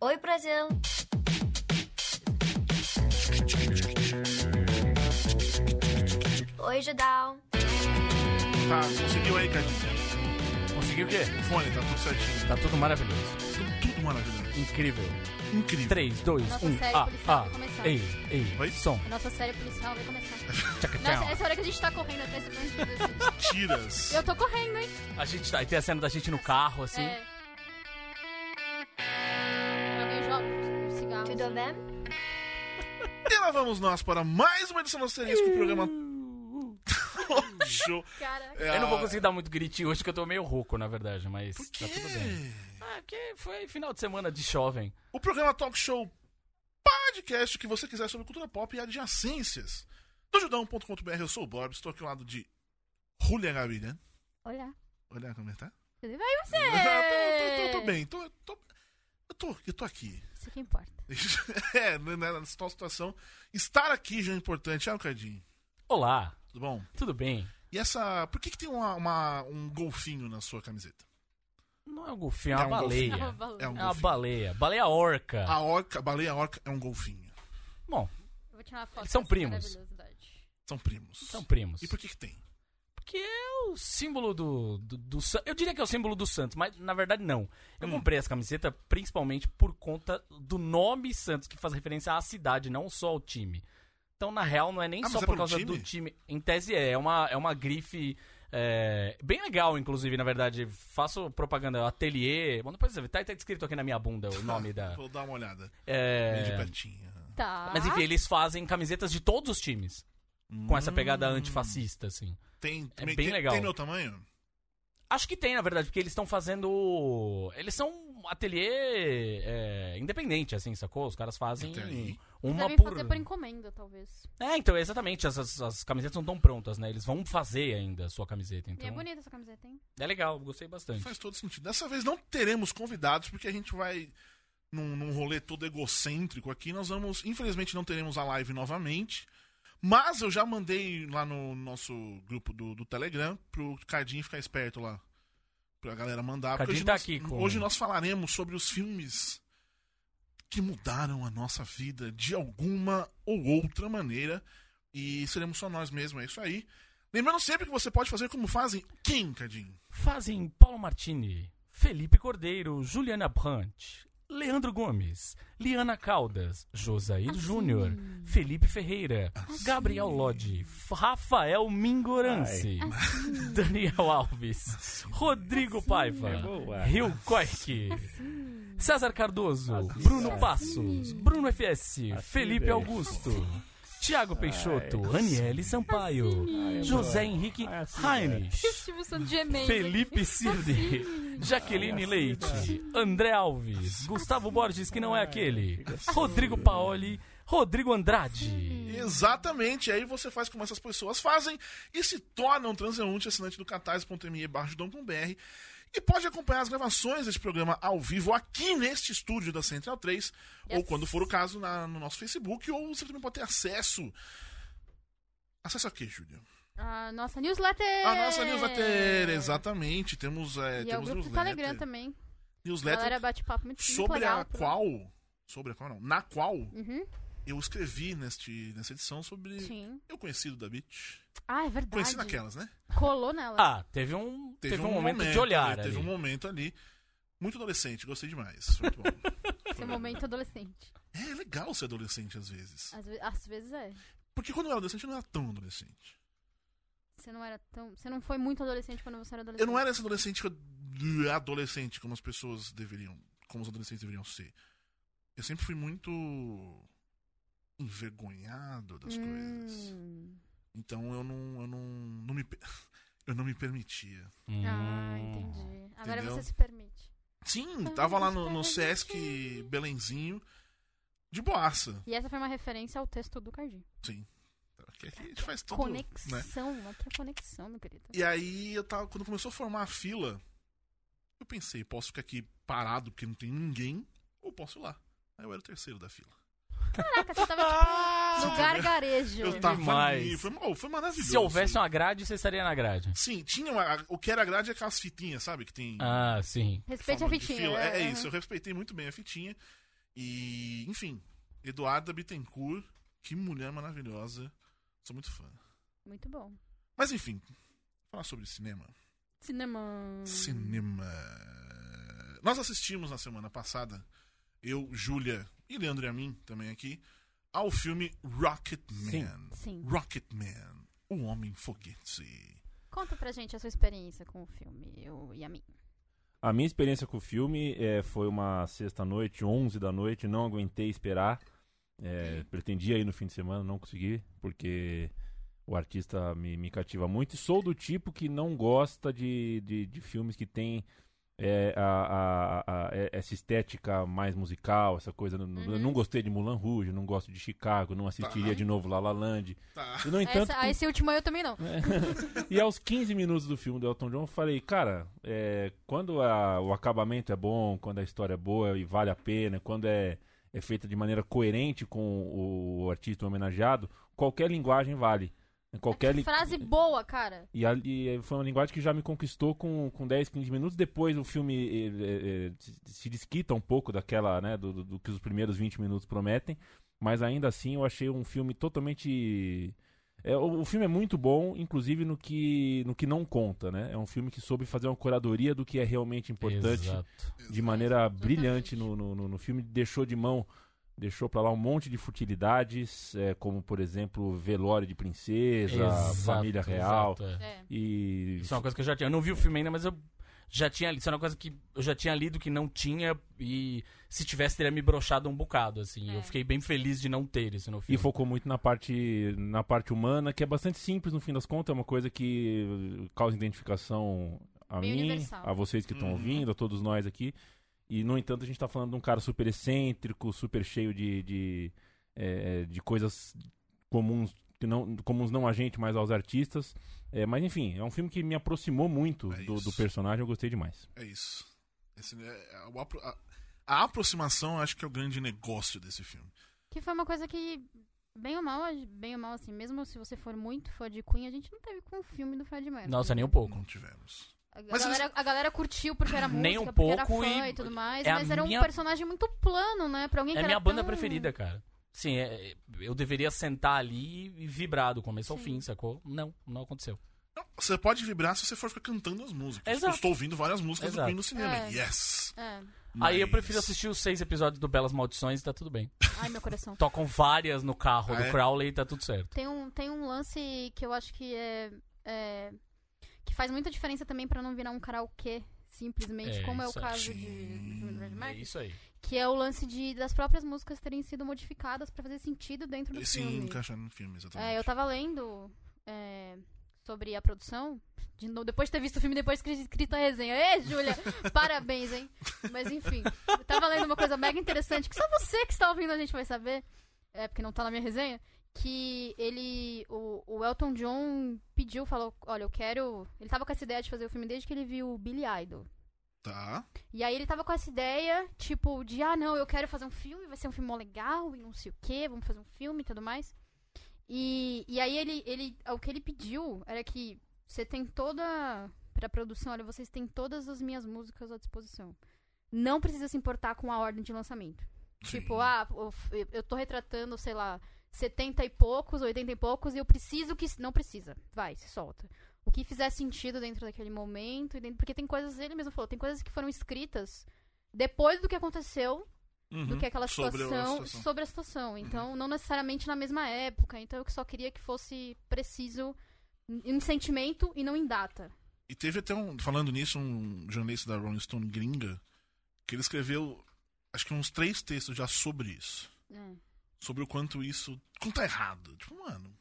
Oi, Brasil! Oi, Judal! Tá, conseguiu aí, Cadinho? Conseguiu o quê? O fone, tá tudo certinho. Tá tudo maravilhoso. Tudo, tudo maravilhoso. Incrível. Incrível. 3, 2, Nossa 1. série Ah, policial ah. vai começar. Ei, ei. Oi? Som. A nossa série policial vai começar. Tchaca, Nossa, tchau. essa hora que a gente tá correndo atrás do bandido. assim. Tiras. Eu tô correndo, hein? A gente tá. Aí tem a cena da gente no carro, assim. É. Tudo bem? E lá vamos nós para mais uma edição do Asterisco, o programa Show. É, Eu não vou conseguir dar muito gritinho hoje, que eu tô meio rouco, na verdade, mas Por quê? tá tudo bem. Ah, porque foi final de semana de jovem. O programa Talk Show podcast que você quiser sobre cultura pop e adjacências. Do judão.com.br, eu sou o Bob, estou aqui ao lado de Julia Gaviria. olha. Olha como é que tá. Tudo bem você? tô, tô- tô- tô bem, tô, tô- eu, tô, eu tô aqui. Isso que importa. é, né, nessa tal situação. Estar aqui já é importante, ah, Cardinho. Olá, Tudo bom? tudo bem? E essa. Por que, que tem uma, uma- um golfinho na sua camiseta? Não é um golfinho, é É uma um baleia. Valeu. É um É uma golfinho. baleia. Baleia orca. A orca, a baleia orca é um golfinho. Bom, Eu vou tirar uma foto Eles são primos. São primos. são primos. E por que, que tem? Porque é o símbolo do, do, do Eu diria que é o símbolo do Santos, mas na verdade não. Eu Hum. comprei essa camiseta principalmente por conta do nome Santos, que faz referência à cidade, não só ao time. Então, na real, não é nem Ah, só é por pelo causa time? do time. Em tese é, é uma, é uma grife. é, bem legal, inclusive, na verdade. Faço propaganda ateliê. Bom, depois você vê, tá, tá escrito aqui na minha bunda o nome da. Vou dar uma olhada. é, Bem de pertinho. Tá. mas enfim, eles fazem camisetas de todos os times. Com essa pegada antifascista, assim. Tem, É bem tem- legal. Tem meu tamanho? Acho que tem, na verdade, porque eles estão fazendo. Eles são um ateliê é, independente, assim, sacou? Os caras fazem aí. uma Devem por. fazer por encomenda, talvez. É, então, exatamente. As, as, as camisetas não estão prontas, né? Eles vão fazer ainda a sua camiseta. Então, E é bonita essa camiseta, hein? é legal, gostei bastante. Faz todo sentido. Dessa vez não teremos convidados, porque a gente vai num, num rolê todo egocêntrico aqui. Nós vamos. Infelizmente não teremos a live novamente. Mas eu já mandei lá no nosso grupo do, do Telegram pro Cardinho ficar esperto lá. Pra galera mandar. Cardinho hoje tá nós, aqui Hoje nós falaremos sobre os filmes que mudaram a nossa vida de alguma ou outra maneira. E seremos só nós mesmos, é isso aí. Lembrando sempre que você pode fazer como fazem quem, Cardinho? Fazem Paulo Martini, Felipe Cordeiro, Juliana Brandt, Leandro Gomes, Liana Caldas, Josair Júnior, Felipe Ferreira, Gabriel Lodge, Rafael Mingorance, Daniel Alves, Rodrigo Paiva, Rio Koik, César Cardoso, Bruno Passos, Bruno FS, Felipe Augusto, Tiago Peixoto, Aniele Sampaio, José Henrique Heinrich, Silvio Santos gemendo. Felipe Cirde, Jaqueline Leite, André Alves, Gustavo Borges, que não é aquele, Rodrigo Paoli, Rodrigo Andrade. Exatamente, aí você faz como essas pessoas fazem e se torna um transeunte assinante do catarse.me barra e pode acompanhar as gravações deste programa ao vivo aqui neste estúdio da Central 3, ou Yes. quando for o caso, na- no nosso Facebook, ou você também pode ter acesso. Acesso a quê, Júlia? A nossa newsletter. A nossa newsletter, exatamente. Temos, é, E é o temos grupo do newsletter. Telegram também. Newsletter galera bate papo muito, sobre legal. a qual. Sobre a qual não? Na qual Uhum, eu escrevi neste, nessa edição sobre. sim. Eu conheci da Beach. Ah, é verdade. Conheci naquelas, né? Colou nela. Ah, teve um, teve um momento, de olhar ali, ali. Teve um momento ali. Muito adolescente, gostei demais. Foi muito bom. Esse momento adolescente. É legal ser adolescente às vezes. Às, ve- às vezes é. Porque quando eu era adolescente, eu não era tão adolescente. Você não era tão. Você não foi muito adolescente quando você era adolescente. Eu não era esse adolescente que- adolescente como as pessoas deveriam. Como os adolescentes deveriam ser. Eu sempre fui muito envergonhado das coisas. Então eu não. Eu não, não me. Eu não me permitia. Hum. Ah, entendi. Agora Entendeu? você se permite. Sim, tava lá no, no Sesc Belenzinho. De boaça. E essa foi uma referência ao texto do Cardi. Sim. Aqui, a gente faz tudo. né? Conexão. Aqui é conexão, meu querido. E aí, eu tava, quando começou a formar a fila, eu pensei, posso ficar aqui parado porque não tem ninguém, ou posso ir lá. Aí eu era o terceiro da fila. Caraca, você tava tipo no gargarejo. Eu tava demais. ali, foi, oh, foi maravilhoso. Se houvesse uma grade, você estaria na grade. Sim, tinha uma, o que era grade é aquelas fitinhas, sabe? Que tem Ah, sim. Respeite a fitinha. É, é aham. isso, eu respeitei muito bem a fitinha. E, enfim, Eduarda Bittencourt, que mulher maravilhosa. Sou muito fã. Muito bom. Mas enfim, falar sobre cinema. Cinema. Cinema. Nós assistimos na semana passada, eu, Júlia e Leandro e a mim também aqui, ao filme Rocketman. Sim. Rocketman, o Homem Foguete. Conta pra gente a sua experiência com o filme, eu e a mim. A minha experiência com o filme é, foi uma sexta-noite, 11 da noite, não aguentei esperar. É, pretendia ir no fim de semana, não consegui, porque o artista me, me cativa muito. E sou do tipo que não gosta de, de, de filmes que tem é, a, a, a- é- essa estética mais musical, essa coisa. Eu Uhum. não gostei de Mulan Rouge, não gosto de Chicago, não assistiria Tá. de novo La La Land. Tá. E, no entanto, Essa, esse último eu também não. e aos 15 minutos do filme do Elton John, eu falei, cara, é, quando a- o acabamento é bom, quando a história é boa e vale a pena, quando é, é feita de maneira coerente com o, o artista homenageado, qualquer linguagem vale. Qualquer Que li- frase boa, cara. e, a- e foi uma linguagem que já me conquistou com, com 10, 15 minutos. Depois o filme eh, eh, eh, se- desquita um pouco daquela, né, do, do- do que os primeiros 20 minutos prometem. Mas ainda assim eu achei um filme totalmente. É, o, o filme é muito bom, inclusive no que, no que não conta, né? É um filme que soube fazer uma curadoria do que é realmente importante Exato. de maneira brilhante no, no, no- no filme. Deixou de mão, deixou pra lá um monte de futilidades, é, como por exemplo velório de princesa, Exato, família real. exato, é. É. E Isso é uma coisa que eu já tinha. Eu não vi o filme ainda, mas eu já tinha lido. Isso é uma coisa que eu já tinha lido que não tinha. E se tivesse, teria me brochado um bocado, assim. É. Eu fiquei bem feliz de não ter isso no E filme. focou muito na parte, na parte humana, que é bastante simples no fim das contas, é uma coisa que causa identificação a Bem mim, universal. a vocês que estão Uhum. ouvindo, a todos nós aqui. E, no entanto, a gente tá falando de um cara super excêntrico, super cheio de, de, é, de coisas comuns, que não, comuns não a gente, mas aos artistas. É, mas, enfim, é um filme que me aproximou muito É do, do personagem, eu gostei demais. É isso. Esse, é, o apro- a, a aproximação acho que é o grande negócio desse filme. Que foi uma coisa que, bem ou mal, bem ou mal, assim, mesmo se você for muito fã de Queen, a gente não teve com o filme do Fred Mercury. Nossa, nem um pouco. Não tivemos. A, Mas galera, a galera curtiu porque era música, Nem um porque era pouco fã e- e, tudo mais, é mas era um minha- personagem muito plano, né? Pra alguém É que a minha banda tão- preferida, cara. Sim, é- eu deveria sentar ali e vibrar do começo ao Sim. fim, sacou? Não, não aconteceu. Não, Você pode vibrar se você for ficar cantando as músicas. Exato. Eu estou ouvindo várias músicas do Exato. Queen no cinema. É. Yes! É. Aí eu Mas- prefiro assistir os seis episódios do Belas Maldições e tá tudo bem. Ai, meu coração. Tocam várias no carro Ah, do é? Crowley e tá tudo certo. Tem um, tem um lance que eu acho que é, é- que faz muita diferença também pra não virar um karaokê, simplesmente, É, como é o caso Sim. de, É isso aí. que é o lance de das próprias músicas terem sido modificadas pra fazer sentido dentro do Sim, filme. encaixar no filme, exatamente. É, eu tava lendo é, sobre a produção, de novo, depois de ter visto o filme, depois de ter escrito a resenha. Ê, Júlia, parabéns, hein? Mas enfim, eu tava lendo uma coisa mega interessante, que só você que está ouvindo a gente vai saber, é, porque não tá na minha resenha, que ele, o, o Elton John pediu, falou, olha, eu quero... Ele tava com essa ideia de fazer o filme desde que ele viu o Billy Idol. Tá. E aí ele tava com essa ideia, tipo, de ah, não, eu quero fazer um filme, vai ser um filme mó legal e não sei o que, vamos fazer um filme e tudo mais. E, e aí ele, ele, o que ele pediu era que você tem toda, pra produção, olha, vocês têm todas as minhas músicas à disposição. Não precisa se importar com a ordem de lançamento. Tipo, Sim. ah, eu- eu tô retratando, sei lá, 70 e poucos, 80 e poucos, e eu preciso que. Não precisa. Vai, se solta. O que fizer sentido dentro daquele momento. e dentro- porque tem coisas, ele mesmo falou, tem coisas que foram escritas depois do que aconteceu, Uhum. do que aquela Sobre a situação, situação. sobre a situação. Então, não necessariamente na mesma época. Então, eu só queria que fosse preciso em em sentimento e não em data. E teve até um, falando nisso, um jornalista da Rolling Stone gringa, que ele escreveu, acho que uns três textos já sobre isso. É. Sobre o quanto isso. Quanto tá errado. Tipo, mano,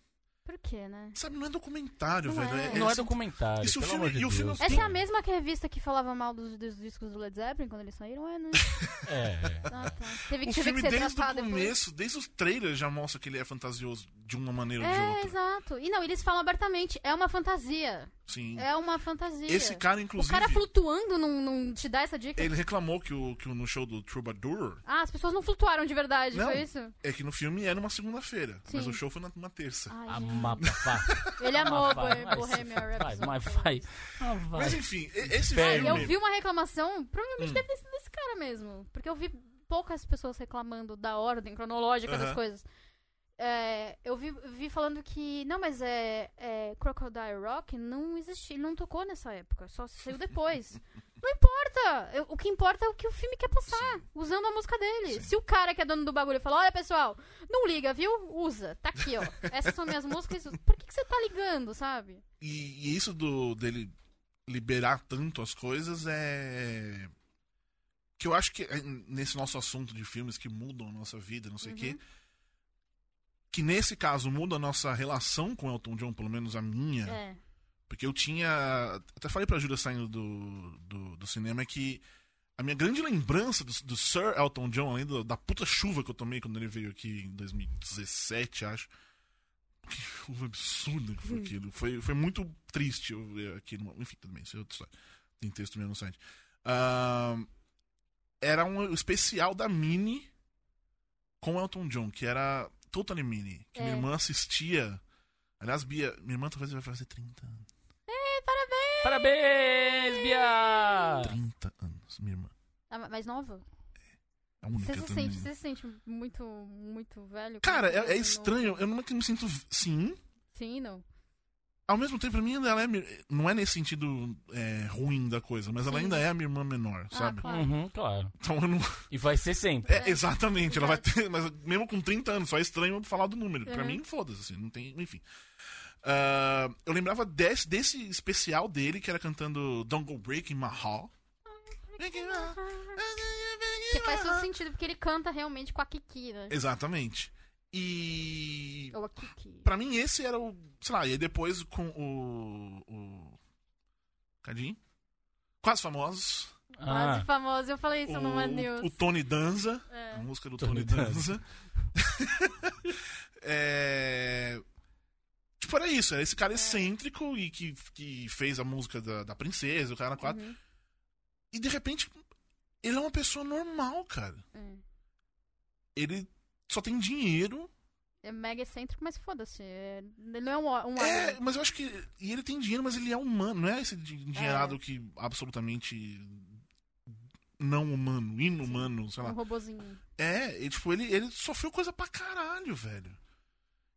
Por quê, né? sabe, não é documentário, Não velho. é. Não é assim, documentário. e se o pelo filme- amor de e o filme- Deus. Essa é a mesma que a revista que falava mal dos, dos discos do Led Zeppelin quando eles saíram, é, né? É. Ah, tá. Teve, O teve filme, que ser desde o tratado depois. começo, desde os trailers, já mostra que ele é fantasioso de uma maneira ou de É, outra. exato. E não, eles falam abertamente, é uma fantasia. Sim. É uma fantasia. Esse cara, o inclusive, cara flutuando não, não te dá essa dica? ele reclamou que, o, que o- no show do Troubadour Ah, as pessoas não flutuaram de verdade, Não. foi isso? é que no filme era uma segunda-feira, mas o show foi na- numa terça. Ai. Mapa. Ele amou vai, Bohe- vai, Bohemian Rhapsody. Mas vai. Ah, vai. Mas enfim, esse Velho. filme. Eu vi uma reclamação, provavelmente Hum. deve ter sido desse cara mesmo. Porque eu vi poucas pessoas reclamando da ordem cronológica das coisas. É, eu vi, vi falando que. Não, mas é, é. Crocodile Rock não existia, não tocou nessa época, só saiu depois. não importa! o que importa é o que o filme quer passar, usando a música dele. Sim. Se o cara que é dono do bagulho fala: Olha, pessoal, não liga, viu? Usa, tá aqui, ó. Essas são minhas músicas, por que, que você tá ligando, sabe? E, e isso do dele liberar tanto as coisas é. Que eu acho que é, nesse nosso assunto de filmes que mudam a nossa vida, não sei o quê. Que nesse caso muda a nossa relação com Elton John, pelo menos a minha. É. Porque eu tinha. Até falei pra Júlia saindo do, do, do cinema que a minha grande lembrança do, do Sir Elton John, além do- da puta chuva que eu tomei quando ele veio aqui em 2017, acho. Que chuva absurda que foi aquilo. Foi, foi muito triste eu ver aqui. numa- enfim, tudo bem, isso é outra história. Tem texto mesmo no site. Ahn, era um especial da Mini com Elton John, que era Totally Mini. Que minha É. irmã assistia. Aliás, Bia, minha irmã talvez vai fazer 30 anos. Parabéns, Bia! 30 anos, minha irmã. Ah, mais nova? É a única Você se, sente, você se sente muito, muito velho? Cara, é, é você estranho. Eu não me sinto. Sim. não- Sim, não. Ao mesmo tempo, pra mim, ela é. Não é nesse sentido é, ruim da coisa, mas ela Sim. ainda é a minha irmã menor, Ah, sabe? claro. Uhum, claro. Então eu não. E vai ser sempre. É, exatamente, ela vai ter. Mas mesmo com 30 anos, só é estranho falar do número. Pra Uhum. mim, foda-se, assim, não tem. Enfim. Ah, eu lembrava desse, desse especial dele, que era cantando Don't Go Breaking My Heart. Que faz todo sentido, porque ele canta realmente com a Kiki, né? Exatamente. E. Ou a Kiki. Pra mim, esse era o. Sei lá, e aí depois com o. O. Cadinho? Quase famosos. Quase Ah, famoso. Eu falei isso o, numa news. o Tony Danza. É. A música do Tony Tony, Danza. é... Tipo, era isso. Era esse É. cara excêntrico e que, que fez a música da, da princesa, o cara quatro. Uhum. E de repente, ele é uma pessoa normal, cara. É. Ele só tem dinheiro. É mega excêntrico, mas foda-se. é- Ele não é um, um É, mas eu acho que. E ele tem dinheiro, mas ele é humano. Não é esse endinheirado É. que absolutamente. Não humano, inumano, sei lá. um robozinho. É, e, tipo, ele, ele sofreu coisa pra caralho, velho.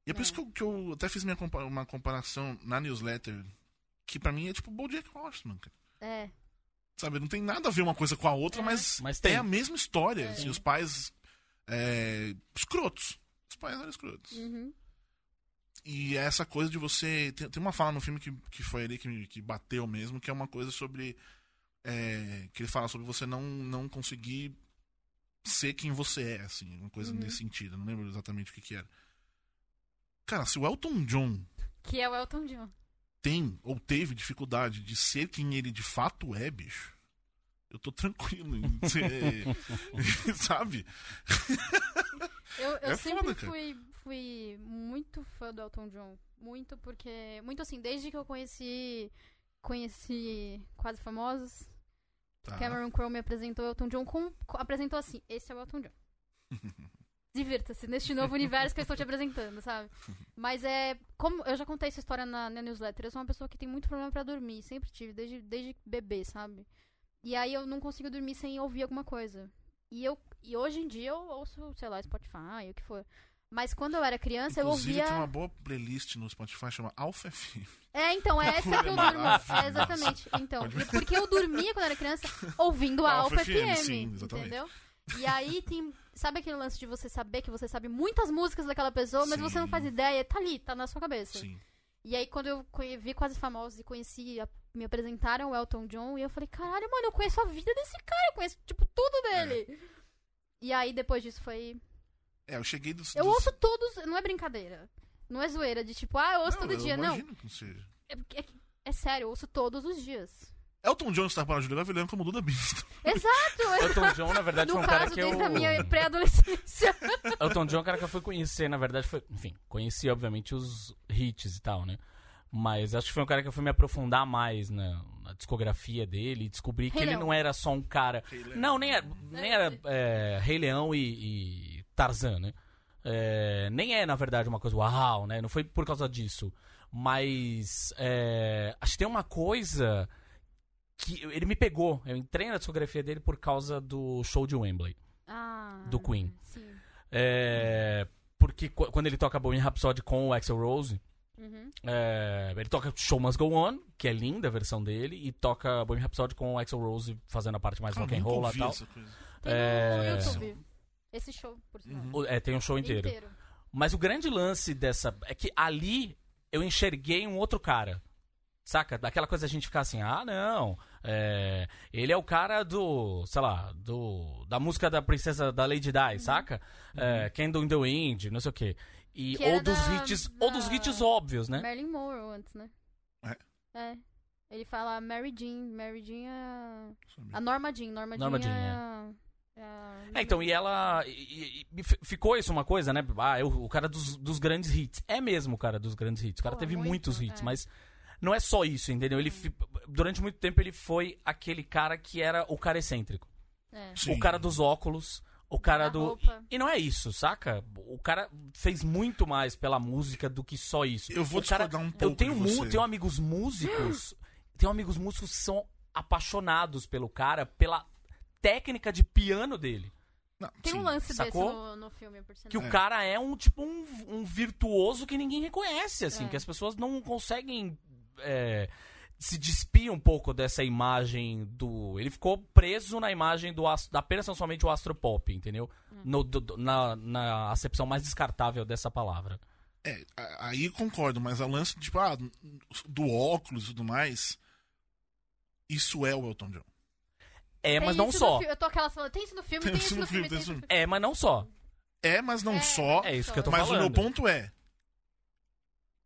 E é por É. isso que eu, que eu até fiz minha compa- uma comparação na newsletter, que pra mim é tipo Bojack Horseman, cara. É. Sabe, não tem nada a ver uma coisa com a outra, É. mas, Mas é tem. a mesma história. É. Assim, os pais é, escrotos. Os pais eram escrotos. Uhum. E é essa coisa de você. Tem, tem uma fala no filme que, que foi ali que, me- que bateu mesmo, que é uma coisa sobre. é, que ele fala sobre você não, não conseguir ser quem você é, assim. Uma coisa Uhum. nesse sentido. Não lembro exatamente o que, que era. Cara, se o Elton John Que é o Elton John. tem ou teve dificuldade de ser quem ele de fato é, bicho. Eu tô tranquilo em ser. sabe? Eu, eu É sempre foda, fui, fui muito fã do Elton John. Muito, porque. Muito assim, desde que eu conheci. Conheci Quase Famosos. Tá. Cameron Crowe me apresentou o Elton John com- apresentou assim, esse é o Elton John. Divirta-se neste novo universo que eu estou te apresentando, sabe? Mas é. Como eu já contei essa história na, na newsletter, eu sou uma pessoa que tem muito problema pra dormir. Sempre tive, desde, desde bebê, sabe? E aí eu não consigo dormir sem ouvir alguma coisa. E eu e hoje em dia eu ouço, sei lá, Spotify, o que for. Mas quando eu era criança, Inclusive, eu ouvia. tem uma boa playlist no Spotify chama Alpha FM. É, então, é essa que eu durmo. É, exatamente. Então, porque eu dormia quando era criança ouvindo a Alpha Alpha FM, FM. sim, exatamente. entendeu? E aí tem. Sabe aquele lance de você saber que você sabe muitas músicas daquela pessoa, mas você não Sim. faz ideia? Tá ali, tá na sua cabeça. Sim. E aí, quando eu vi Quase Famosos e conheci, a- me apresentaram o Elton John, e eu falei, caralho, mano, eu conheço a vida desse cara, eu conheço, tipo, tudo dele. E aí, depois disso, foi. É, eu cheguei dos. Eu dos... ouço todos, não é brincadeira. Não é zoeira, de tipo, ah, eu ouço todo eu dia. Não, seja. é, é, é sério, eu ouço todos os dias. Elton John está para a Julia Gavilhão como Duda Beast. Exato! Elton John, na verdade, no foi um cara que eu. desde a minha pré-adolescência. Elton John é um cara que eu fui conhecer, na verdade, foi. Enfim, conheci, obviamente, os hits e tal, né? Mas acho que foi um cara que eu fui me aprofundar mais na, na discografia dele e descobri que Rei ele Leão. não era só um cara. Não, nem era, nem era é, Rei Leão e, e Tarzan, né? É, nem é, na verdade, uma coisa uau, né? Não foi por causa disso. Mas é, acho que tem uma coisa que ele me pegou. Eu entrei na discografia dele por causa do show de Wembley. Ah, Do Queen. Sim. É, porque qu- quando ele toca Bohemian Rhapsody com o Axel Rose, Uhum. é, ele toca Show Must Go On, que é linda a versão dele, e toca Bohemian Rhapsody com o Axel Rose fazendo a parte mais Cara, rock and roll lá e tal. É. Esse show, por sinal. Uhum. É, tem um show inteiro. Mas o grande lance dessa. É que ali eu enxerguei um outro cara. Saca? Daquela coisa a gente ficar assim, ah, não. É, ele é o cara do. sei lá, do. Da música da princesa da Lady Di, saca? É, Candle in the Wind, não sei o quê. E, Que ou dos da- hits. da- Ou dos hits óbvios, né? Marilyn Monroe antes, né? É? É. Ele fala Mary Jean. Mary Jean é... A Norma Jean. Norma, Norma Jean, Jean, é... é É, então, e ela. E, e- e fi- ficou isso uma coisa, né? Ah, eu, o cara dos, dos grandes hits. É mesmo o cara dos grandes hits. O cara Pô, teve muito, muitos hits, é. mas não é só isso, entendeu? Ele durante muito tempo ele foi aquele cara que era o cara excêntrico. É. O cara dos óculos, o cara A do. roupa. E não é isso, saca? O cara fez muito mais pela música do que só isso. Eu vou o cara, um pouco Eu tenho, de mu- você. tenho amigos músicos. tenho amigos músicos que são apaixonados pelo cara, pela técnica de piano dele. Não, Tem sim. um lance Sacou? desse no, no filme, por sinal. Que É. o cara é um tipo um, um virtuoso que ninguém reconhece, assim, É. que as pessoas não conseguem é, se despir um pouco dessa imagem do. Ele ficou preso na imagem do ast- da apenas somente o astropop, entendeu? No, do- na, na acepção mais descartável dessa palavra. É, a- aí concordo, mas o lance, tipo, ah, do óculos e tudo mais, isso é o Elton John. É, Tem mas não isso só. Eu tô aquelas falando, tem isso no filme, tem, isso no filme, tem isso no filme. É, mas não só. É, mas não É, só. É isso que eu tô mas o falando. meu ponto é,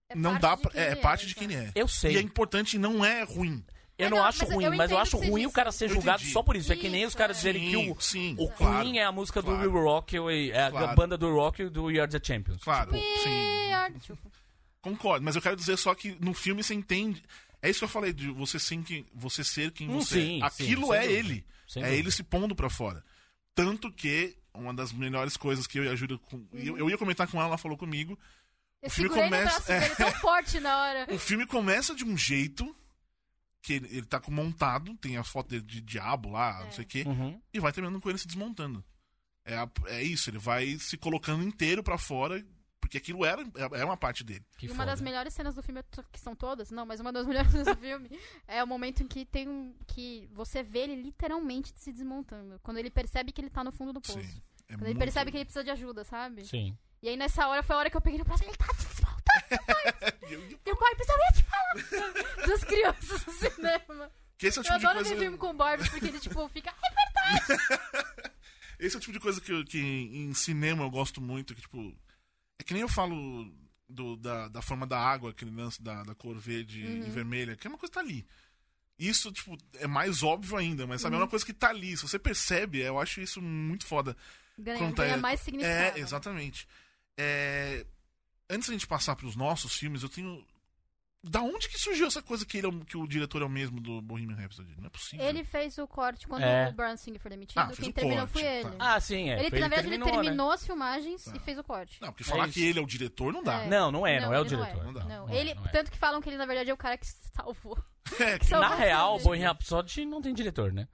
É não parte dá de pra, quem é, ele parte de quem é. Eu E é sei. importante e não é ruim. Eu É, não não, acho mas eu ruim, mas eu acho que ruim o cara ser Eu julgado só por isso. É que nem os Isso, caras é. dizerem que o, Sim, sim, o claro. Queen é a música do claro. We Rock, é a Claro. banda do Rock e do We Are the Champions. Claro, sim. Tipo, Concordo, mas eu quero dizer só que no filme você entende. É isso que eu falei, de você ser quem, você, ser quem Hum, você sim, é. sim, Aquilo é dúvida. ele. Sem é dúvida. ele se pondo pra fora. Tanto que uma das melhores coisas que eu e a Júlia. Eu, eu ia comentar com ela, ela falou comigo. Eu filme segurei começa- no braço dele tão forte na hora. O filme começa de um jeito que ele, ele tá com montado, tem a foto dele de diabo lá, não É. sei o quê, Uhum. e vai terminando com ele se desmontando. É, a- é isso, ele vai se colocando inteiro pra fora, porque aquilo era, é, é uma parte dele. Que E uma das foda. melhores cenas do filme, que são todas, não, mas uma das melhores cenas do filme é o momento em que tem um. que você vê ele literalmente se desmontando. Quando ele percebe que ele tá no fundo do poço. Sim. É Quando ele percebe que ele precisa de ajuda, sabe? Sim. E aí nessa hora foi a hora que eu peguei no braço ele tá se desmontando. Eu- eu- Meu pai precisa te falar das crianças no cinema. Que esse é o Eu tipo de adoro coisa. ver filme com Barbie porque ele, tipo, fica. Esse é o tipo de coisa que, eu- que em cinema eu gosto muito, que tipo. É que nem eu falo do- da, da forma da água, aquele lance da, da cor verde Uhum. e vermelha, que é uma coisa que tá ali. Isso, tipo, é mais óbvio ainda, mas sabe, Uhum. é uma coisa que tá ali. Se você percebe, eu acho isso muito foda. Ganha, tá- ganha mais significado. É, exatamente. É, Antes da gente passar pros nossos filmes, eu tenho. Da onde que surgiu essa coisa que, ele é o- que o diretor é o mesmo do Bohemian Rhapsody? Não é possível. Ele fez o corte quando É. o Brian Singer foi demitido. Ah, fez Quem o terminou corte, foi ele. tá. Ah, sim, é. ele, na verdade, ele terminou, né? terminou as filmagens Tá. e fez o corte. Não, porque falar isso. que ele é o diretor não dá. É. Não, não é, não, é o ele diretor. Não dá. Não, Não é, ele, não é. tanto que falam que ele, na verdade, é o cara que salvou. É, Que salvou Na o real, o filme. Bohemian Rhapsody não tem diretor, né?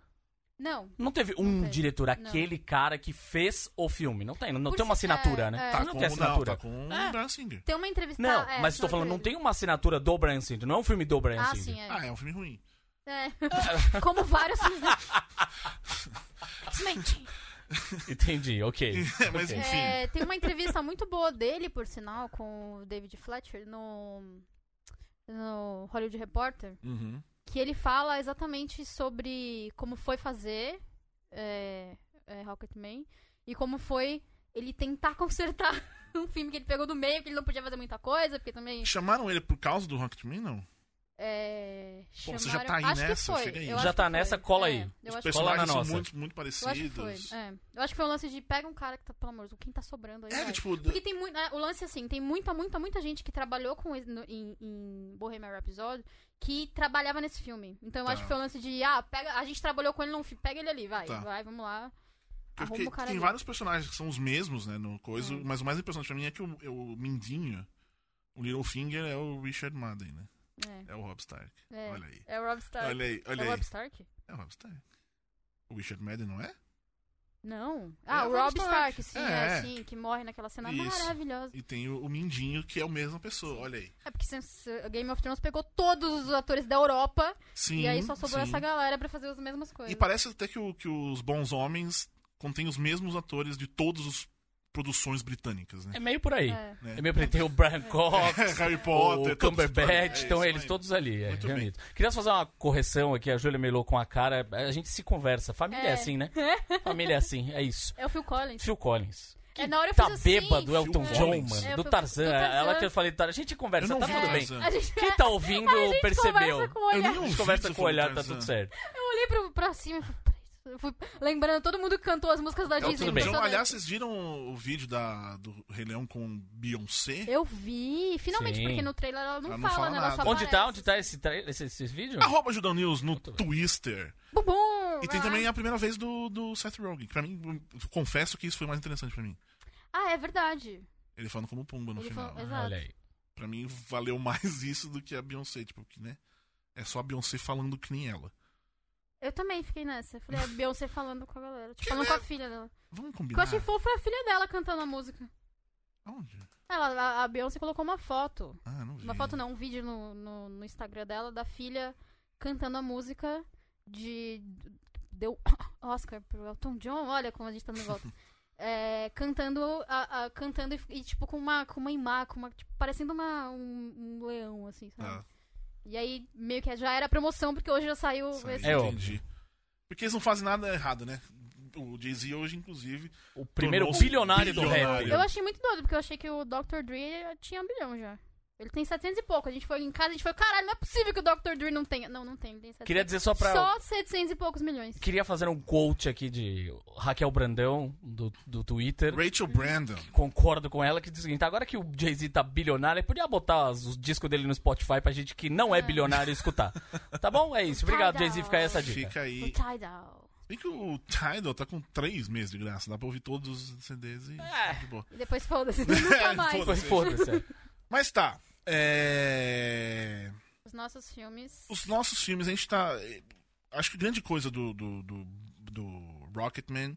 Não. Não teve um Não diretor, Não. aquele cara que fez o filme. Não tem, não Por tem uma si- assinatura, é, né? é. Tá não com, tem assinatura. Não, tá com É. o Brian Singer. Tem uma entrevista. Não, é, mas estou falando, não tem uma assinatura do Brian Singer, não é um filme do Brian Ah, Singer. sim, é. Ah, é um filme ruim. É. Como vários filmes. Desmente. Entendi, ok. Mas ok. enfim. É, tem uma entrevista muito boa dele, por sinal, com o David Fletcher no, no Hollywood Reporter, Uhum. Que ele fala exatamente sobre como foi fazer é, é, Rocketman e como foi ele tentar consertar um filme que ele pegou do meio, que ele não podia fazer muita coisa, porque também. Chamaram ele por causa do Rocketman, não? É, Pô, você já chamaram- tá aí acho nessa, Que foi. chega aí. eu Já tá nessa, foi. cola É, aí. eu Os personagens são muito, muito Eu acho que foi. parecidos. É. Eu acho que foi um lance de pega um cara que tá, pelo amor de Deus, quem tá sobrando aí. É, vai. tipo, Porque tem muito. O lance assim, tem muita, muita, muita gente que trabalhou com no- em, em Bohemian Rhapsody que trabalhava nesse filme. Então eu Tá. acho que foi o lance de, ah, pega, a gente trabalhou com ele num filme, pega ele ali, vai, Tá. vai, vamos lá. porque o tem ali. vários personagens que são os mesmos, né, no coisa, Hum. mas o mais impressionante pra mim é que o, o Mindinho, o Littlefinger é o Richard Madden, né? É, É o Rob Stark. é. Olha aí. É o Rob Stark. Olha aí, é olha o aí. Rob Stark? É o Rob Stark. O Richard Madden não é? Não. Ah, É o o Rob Stark, Stark. sim, É. é, sim, que morre naquela cena Isso. maravilhosa. E tem o, o Mindinho, que é a mesma pessoa, olha aí. É porque se- Game of Thrones pegou todos os atores da Europa Sim. e aí só sobrou sim. essa galera pra fazer as mesmas coisas. E parece até que, o- que os Bons Homens contêm os mesmos atores de todas as produções britânicas, né? É meio por aí. É. né? É meio por aí. Tem o Brian Cox, Harry Potter, o Cumberbatch, é estão isso eles todos ali. É, Muito bem. reunidos. Queria só fazer uma correção aqui, a Júlia Melou com a cara. A gente se conversa. Família é, É. assim, né? Família é assim, é isso. É o Phil Collins. Phil Collins. É, na hora eu Tá fiz assim. bêbado, Elton Phil John, Collins. mano. É, do Tarzan. do Tarzan. Ela que eu falei, a gente conversa, Eu tá tudo bem. Gente, Quem tá ouvindo a gente percebeu. conversa com o Eu olhar. nem A ouvi gente conversa com o olhar, tá tudo certo. Eu olhei pro, pra cima e falei. Eu fui lembrando todo mundo que cantou as músicas da Disney. tudo bem. Então, aliás, vocês viram o vídeo da, do Rei Leão com Beyoncé? Eu vi, finalmente, Sim. porque no trailer ela não Ela não fala, fala né? Ela só nada. Onde tá? aparece. Onde tá esse, tra- esse, esse vídeo? Arroba Judão News no Twister. Bubum! E tem Ah. também a primeira vez do, do Seth Rogen. Que pra mim, confesso que isso foi mais interessante pra mim. Ah, é verdade. Ele falando como Pumba no Ele final. falou- né? Exato. Olha aí. Pra mim, valeu mais isso do que a Beyoncé. Tipo, que, né? É só a Beyoncé falando que nem ela. Eu também fiquei nessa. Falei, a Beyoncé falando com a galera. Tipo, falando é- com a filha dela. Vamos O que eu combinar? achei fofo foi a filha dela cantando a música. Aonde? Ela, a, a Beyoncé colocou uma foto. Ah, não vi. Uma foto não, um vídeo no, no, no Instagram dela da filha cantando a música de. Deu Oscar pro Elton John, olha como a gente tá no volta. É, cantando, a, a- cantando e, e, tipo com uma, com uma imagem, com uma, tipo, parecendo uma, um, um leão, assim, sabe? Ah, E aí, meio que já era promoção, porque hoje já saiu saiu, esse. É entendi. Porque eles não fazem nada errado, né? O Jay-Z hoje, inclusive. O primeiro Tornou-se bilionário do bilionário. rap. Eu achei muito doido, porque eu achei que o Dr. Dre tinha um bilhão já. Ele tem 700 e pouco. A gente foi em casa, a gente foi, caralho, não é possível que o Dr. Dre não tenha. Não, não tem, ele tem 700. Queria dizer só pra. Só 700 e poucos milhões. Queria fazer um quote aqui de Raquel Brandão, do, do Twitter. Rachel Brandon. Concordo com ela que diz o seguinte: agora que o Jay-Z tá bilionário, ele podia botar os, os discos dele no Spotify pra gente que não é É. bilionário escutar. Tá bom? É isso. Obrigado, Jay-Z. Fica aí essa dica. Fica O aí. Tidal. Bem que o Tidal tá com três meses de graça. Dá pra ouvir todos os CDs e. É. de boa. E depois foda-se, nunca mais. Foda-se. Foda-se. é. Mas tá. É... Os nossos filmes. Os nossos filmes, a gente tá. Acho que a grande coisa do, do, do, do Rocketman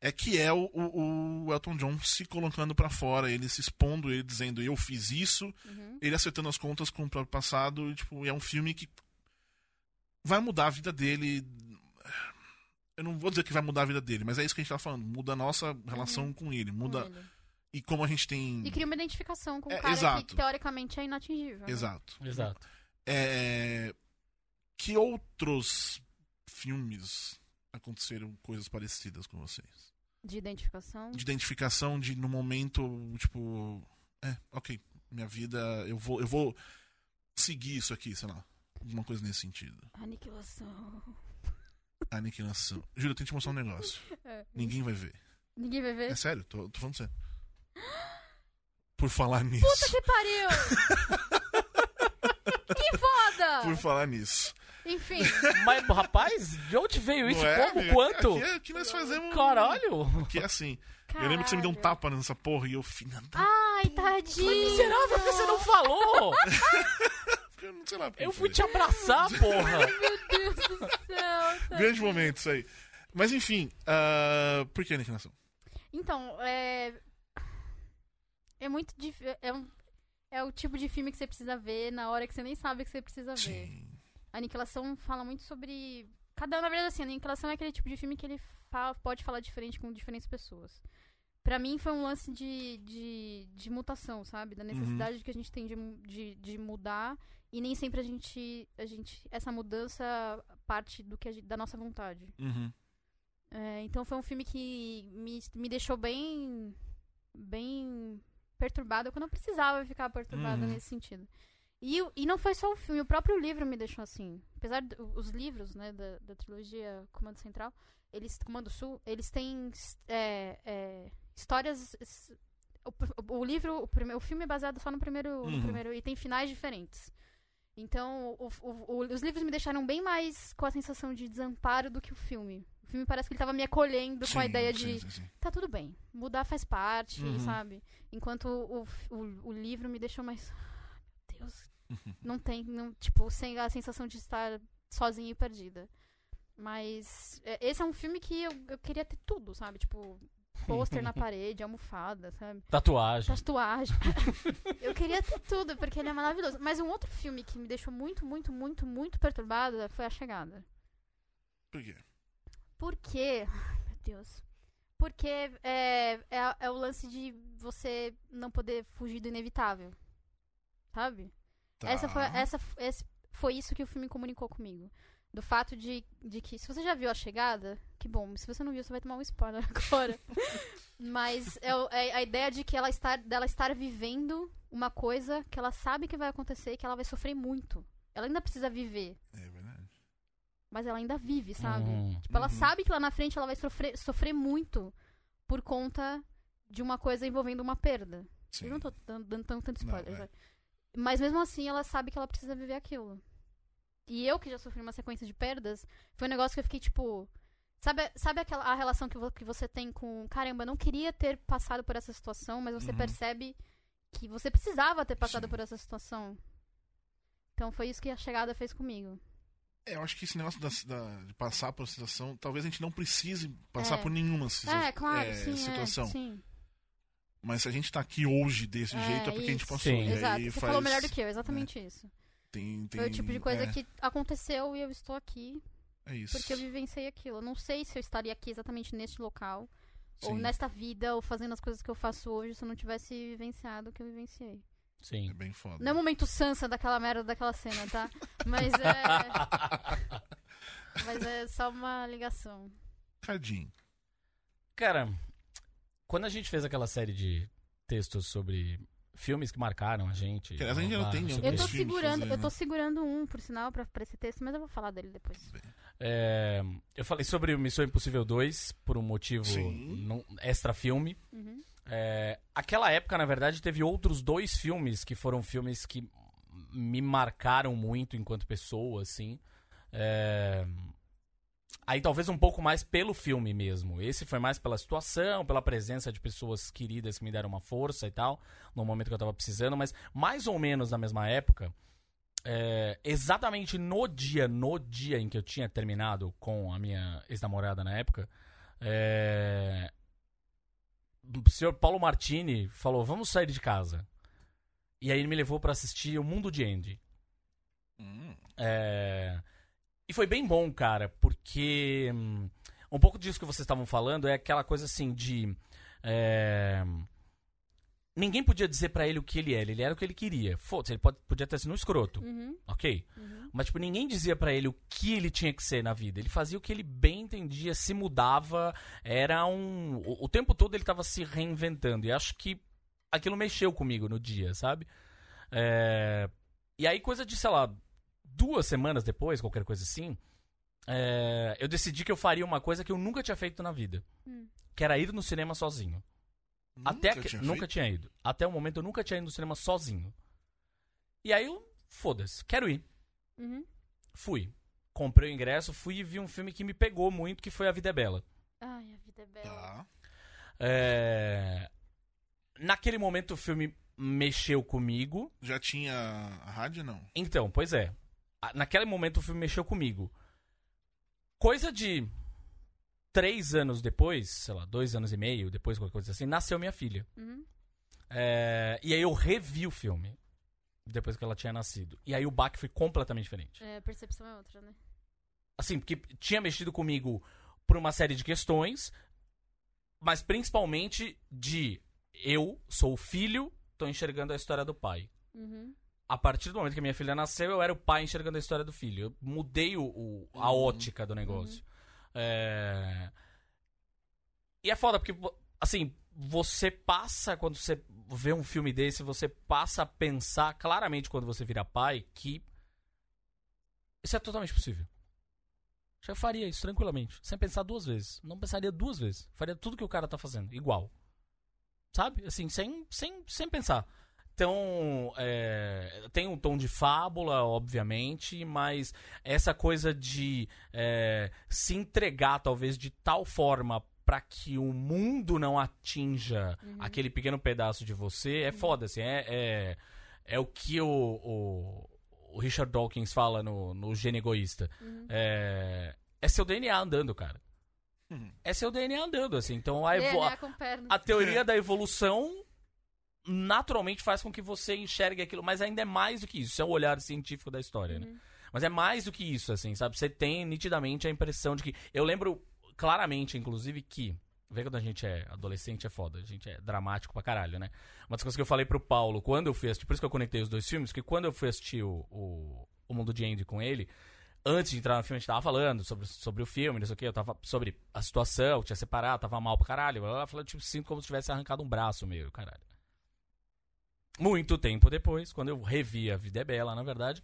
é que é o, o, o Elton John se colocando pra fora, ele se expondo, ele dizendo eu fiz isso, Uhum. ele acertando as contas com o próprio passado, e, tipo, é um filme que vai mudar a vida dele. Eu não vou dizer que vai mudar a vida dele, mas é isso que a gente tá falando. Muda a nossa relação com ele, com muda. ele. E como a gente tem. E cria uma identificação com É, um cara exato. que teoricamente é inatingível. né? Exato. Exato. É, Que outros filmes aconteceram coisas parecidas com vocês? De identificação. De identificação de no momento, tipo, é, ok, minha vida, eu vou, eu vou seguir isso aqui, sei lá, alguma coisa nesse sentido. Aniquilação. Aniquilação. Júlio, eu tenho que te mostrar um negócio. É. Ninguém vai ver. Ninguém vai ver. É sério, tô, tô falando sério. Por falar nisso. Puta que pariu! que foda! Por falar nisso. Enfim, Mas, rapaz, de onde veio isso? É, Como? amigo? Quanto? Aqui, aqui nós fazemos. Caralho! Que é assim. Eu lembro que você me deu um caralho. tapa nessa porra e eu, filha da. Ai, tadinho! Miserável, por que você não falou? Eu não sei lá. porque Eu fui falei. te abraçar, porra! Meu Deus do céu! Grande momento isso aí. Mas enfim, ah, por que aniquilação? Então, é. É muito difícil. É, um... é o tipo de filme que você precisa ver na hora que você nem sabe que você precisa ver. Sim. A Aniquilação fala muito sobre. Cada na verdade, assim, a Aniquilação é aquele tipo de filme que ele fa- pode falar diferente com diferentes pessoas. Pra mim foi um lance de, de, de mutação, sabe? Da necessidade que a gente tem de, de, de mudar. E nem sempre a gente, a gente. Essa mudança parte do que gente- da nossa vontade. Uhum. É, então foi um filme que me, me deixou bem. bem perturbada quando eu precisava ficar perturbada Uhum. nesse sentido. E, e não foi só o filme, o próprio livro me deixou assim. Apesar dos livros, né, da, da trilogia Comando Central, eles, Comando Sul, eles têm é, é, histórias. O, o- livro, o, prime- o filme é baseado só no primeiro, no Uhum. primeiro e tem finais diferentes. Então, o- os livros me deixaram bem mais com a sensação de desamparo do que o filme. O filme parece que ele tava me acolhendo com a Sim, ideia sim, de sim, sim. tá tudo bem, mudar faz parte, Uhum. sabe? Enquanto o, o, o livro me deixou mais. Meu Deus. Não tem, não, tipo, sem a sensação de estar sozinha e perdida. Mas é, esse é um filme que eu, eu queria ter tudo, sabe? Tipo, pôster na parede, almofada, sabe? Tatuagem. Tatuagem. eu queria ter tudo, porque ele é maravilhoso. Mas um outro filme que me deixou muito, muito, muito, muito perturbada foi A Chegada. Por quê? Porque. Ai, meu Deus. Porque é, é, é o lance de você não poder fugir do inevitável. Sabe? Tá. Essa foi, essa, esse foi isso que o filme comunicou comigo. Do fato de, de que, se você já viu a chegada, que bom, se você não viu, você vai tomar um spoiler agora. Mas é, é a ideia de que ela está, dela estar vivendo uma coisa que ela sabe que vai acontecer e que ela vai sofrer muito. Ela ainda precisa viver, É verdade. Mas ela ainda vive, sabe? Uhum. Tipo, ela Uhum. sabe que lá na frente ela vai sofrer, sofrer muito por conta de uma coisa envolvendo uma perda. Sim. Eu não tô dando, dando tanto, tanto Não, spoiler. é. vai. Mas mesmo assim, ela sabe que ela precisa viver aquilo. E eu, que já sofri uma sequência de perdas, foi um negócio que eu fiquei tipo. Sabe, sabe aquela a relação que, vo- que você tem com. Caramba, eu não queria ter passado por essa situação, mas você Uhum. percebe que você precisava ter passado Sim. por essa situação. Então foi isso que a chegada fez comigo. É, eu acho que esse negócio da, da- de passar por situação, talvez a gente não precise passar É. por nenhuma é, claro, é, sim, situação. é, sim. Mas se a gente tá aqui hoje desse É, jeito é porque a gente isso. passou. Sim. E Exato. aí Você faz- falou melhor do que eu, exatamente isso. Tem, tem, Foi o tipo de coisa é, que aconteceu e eu estou aqui É isso. porque eu vivenciei aquilo. Eu não sei se eu estaria aqui exatamente neste local, ou Sim, nesta vida, ou fazendo as coisas que eu faço hoje se eu não tivesse vivenciado o que eu vivenciei. Sim. É bem foda. Não é o momento Sansa daquela merda daquela cena, tá? Mas é. mas é só uma ligação. Cadinho. Cara, quando a gente fez aquela série de textos sobre filmes que marcaram a gente. Que, a gente não tem Eu tô segurando, fazer, eu tô né? segurando um, por sinal, pra, pra esse texto, mas eu vou falar dele depois. É, eu falei sobre o Missão Impossível 2 por um motivo não- extra filme. Uhum. É, aquela época, na verdade, teve outros dois filmes que foram filmes que me marcaram muito enquanto pessoa, assim. É, Aí talvez um pouco mais pelo filme mesmo. Esse foi mais pela situação, pela presença de pessoas queridas que me deram uma força e tal, no momento que eu tava precisando, mas mais ou menos na mesma época, é, exatamente no dia, no dia em que eu tinha terminado com a minha ex-namorada na época, é, o senhor Paulo Martini falou: vamos sair de casa. E aí ele me levou pra assistir O Mundo de Andy. Hum, É, E foi bem bom, cara, porque hum, um pouco disso que vocês estavam falando é aquela coisa assim de. é, Ninguém podia dizer pra ele o que ele era, ele era o que ele queria. Foda-se, ele pode, podia ter sido um escroto, Uhum, ok? uhum. Mas, tipo, ninguém dizia pra ele o que ele tinha que ser na vida. Ele fazia o que ele bem entendia, se mudava, era um. O, o tempo todo ele tava se reinventando. E acho que aquilo mexeu comigo no dia, sabe? É, E aí, coisa de, sei lá, duas semanas depois, qualquer coisa assim, é, eu decidi que eu faria uma coisa que eu nunca tinha feito na vida. Hum. Que era ir no cinema sozinho. Até nunca que- tinha nunca feito? tinha ido. Até o momento eu nunca tinha ido no cinema sozinho. E aí eu, foda-se, quero ir. Uhum. Fui. Comprei o ingresso, fui e vi um filme que me pegou muito, que foi A Vida é Bela. Ai, a vida é bela. Tá. É, Naquele momento o filme mexeu comigo. Já tinha a rádio, não? Então, pois é. Naquele momento o filme mexeu comigo. Coisa de três anos depois, sei lá, dois anos e meio, depois qualquer coisa assim, nasceu minha filha. Uhum. É, E aí eu revi o filme. Depois que ela tinha nascido. E aí o baque foi completamente diferente. É, a percepção é outra, né? assim, porque tinha mexido comigo por uma série de questões, mas principalmente de eu sou o filho, tô enxergando a história do pai. Uhum. A partir do momento que minha filha nasceu, eu era o pai enxergando a história do filho. Eu mudei o, o- a Uhum. ótica do negócio. É... E é foda, porque, assim, você passa, quando você vê um filme desse, você passa a pensar claramente quando você vira pai que isso é totalmente possível. Já faria isso tranquilamente, sem pensar duas vezes. Não pensaria duas vezes. Faria tudo que o cara tá fazendo, igual. Sabe? Assim, sem, sem, sem pensar. Então, é, tem um tom de fábula, obviamente, mas essa coisa de é, se entregar, talvez, de tal forma para que o mundo não atinja Uhum. aquele pequeno pedaço de você é foda, assim. É, é, é o que o, o, o Richard Dawkins fala no, no Gênio Egoísta. Uhum. É, é seu DNA andando, cara. Uhum. É seu DNA andando, assim. Então a, evo- DNA com perna. a teoria da evolução naturalmente faz com que você enxergue aquilo, mas ainda é mais do que isso. Isso é o olhar científico da história, né? Mas é mais do que isso, assim, sabe? Você tem nitidamente a impressão de que. Eu lembro claramente, inclusive, que. Vê quando a gente é adolescente é foda, a gente é dramático pra caralho, né? Uma das coisas que eu falei pro Paulo quando eu fui assistir, por isso que eu conectei os dois filmes, que quando eu fui assistir o, o, o Mundo de Andy com ele, antes de entrar no filme, a gente tava falando sobre, sobre o filme, não sei o que, eu tava sobre a situação, tinha separado, tava mal pra caralho. Ela falou, tipo, sinto como se tivesse arrancado um braço meu, caralho. Muito tempo depois, quando eu revi A Vida é Bela, na verdade,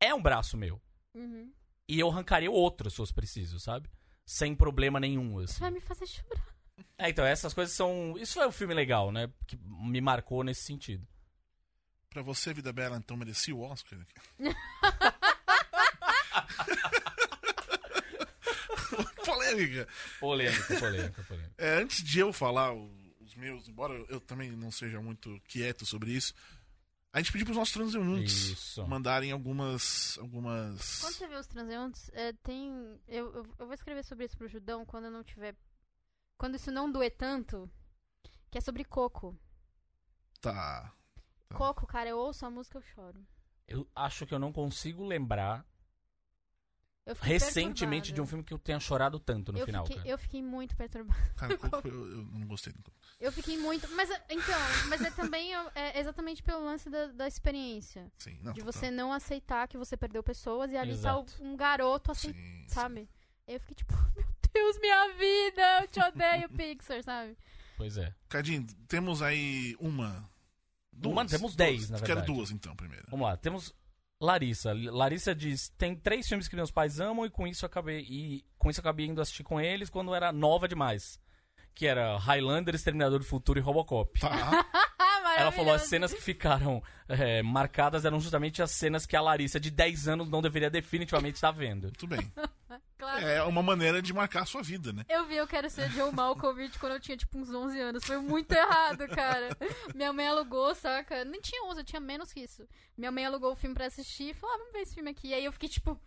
é um braço meu. Uhum. E eu arrancaria outro se fosse preciso, sabe? Sem problema nenhum, Isso assim. vai me fazer chorar. É, então, essas coisas são. Isso é um filme legal, né? Que me marcou nesse sentido. Pra você, Vida Bela, então merecia o Oscar? Polêmica. Polêmica, polêmica, polêmica. É, antes de eu falar o- os meus, embora eu também não seja muito quieto sobre isso, a gente pediu pros nossos transeuntes Isso. mandarem algumas. algumas... Quando você vê os transeuntes, é, tem. Eu, eu, eu vou escrever sobre isso pro Judão quando eu não tiver. Quando isso não doer tanto. Que é sobre coco. Tá. Tá. Coco, cara, eu ouço a música eu choro. Eu acho que eu não consigo lembrar Recentemente de um perturbada. filme que eu tenha chorado tanto no eu final, fiquei, cara. eu fiquei muito perturbada. Cara, Coco, eu, eu não gostei do Coco. Eu fiquei muito. Mas é- então, mas é também é exatamente pelo lance da, da experiência. Sim, não, de total. você não aceitar que você perdeu pessoas e ali tá Exato. um garoto aceitando, Sim, sim. sabe? Eu fiquei tipo, meu Deus, minha vida, eu te odeio, Pixar, sabe? Pois é. Cadinho, temos aí uma. Duas, Uma, temos dez, na Quero verdade. duas, então, primeiro. Vamos lá, temos Larissa. Larissa diz: tem três filmes que meus pais amam e com isso eu acabei. E com isso eu acabei indo assistir com eles quando era nova demais. Que era Highlander, Exterminador do Futuro e Robocop. Tá. Ela falou as cenas que ficaram é, marcadas eram justamente as cenas que a Larissa, de 10 anos, não deveria definitivamente estar vendo. Muito bem. Claro. É uma maneira de marcar a sua vida, né? Eu vi Eu Quero Ser Joe Malkovich quando eu tinha, tipo, uns 11 anos. Foi muito errado, cara. Minha mãe alugou, saca? Nem tinha 11, eu tinha menos que isso. Minha mãe alugou o filme pra assistir e falou, ah, vamos ver esse filme aqui. E aí eu fiquei, tipo, o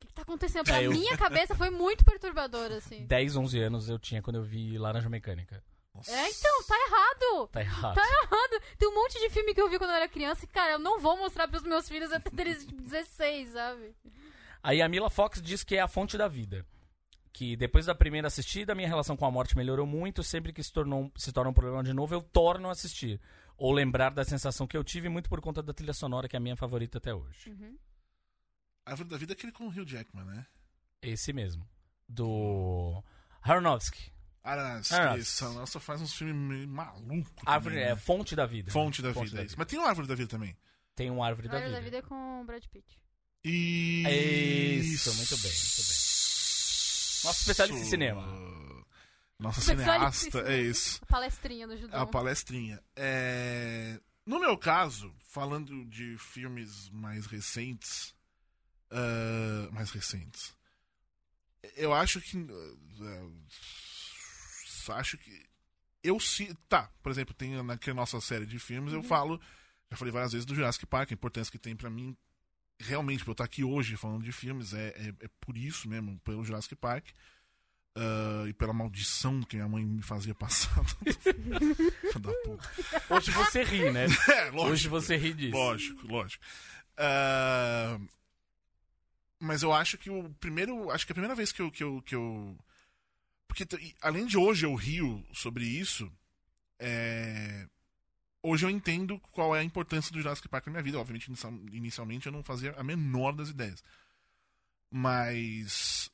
que, que tá acontecendo? Pra É, eu- minha cabeça foi muito perturbador, assim. 10, 11 anos eu tinha quando eu vi Laranja Mecânica. Nossa. É, então, tá errado. Tá errado. Tá errado. Tem um monte de filme que eu vi quando eu era criança e, cara, eu não vou mostrar pros meus filhos até eles tipo, 16, sabe? Aí a Mila Fox diz que é a fonte da vida. Que depois da primeira assistida, minha relação com a morte melhorou muito. Sempre que se, tornou, se torna um problema de novo, eu torno a assistir. Ou lembrar da sensação que eu tive, muito por conta da trilha sonora, que é a minha favorita até hoje. Uhum. A Árvore da Vida é aquele com o Hugh Jackman, né? Esse mesmo. Do Aronofsky. Ah, Ah, isso. A nossa faz uns filmes meio malucos. Árvore, também, é né? Fonte da Vida. Fonte da Fonte Vida, da é isso. Vida. Mas tem uma Árvore da Vida também. Tem um Árvore da Árvore Vida. da Vida é com o Brad Pitt. Isso. Isso, muito bem, muito bem. Nosso especialista em cinema. Nossa cineasta, cinema. é isso. A palestrinha do Judão. A palestrinha. É... No meu caso, falando de filmes mais recentes. ah, mais recentes. Eu acho que. ah, acho que. Eu se. Tá, por exemplo, tem naquela nossa série de filmes, eu falo. Já falei várias vezes do Jurassic Park, a importância que tem pra mim. Realmente, pra eu estar aqui hoje falando de filmes, é, é, é por isso mesmo, pelo Jurassic Park. ah, e pela maldição que minha mãe me fazia passar. Da puta. Hoje você ri, né? É, lógico. Hoje você ri disso. Lógico, lógico. Ah, mas eu acho que o primeiro. Acho que a primeira vez que eu. Que eu, que eu porque além de hoje eu rio sobre isso, é, hoje eu entendo qual é a importância do Jurassic Park na minha vida. Obviamente, inicial- inicialmente eu não fazia a menor das ideias. Mas.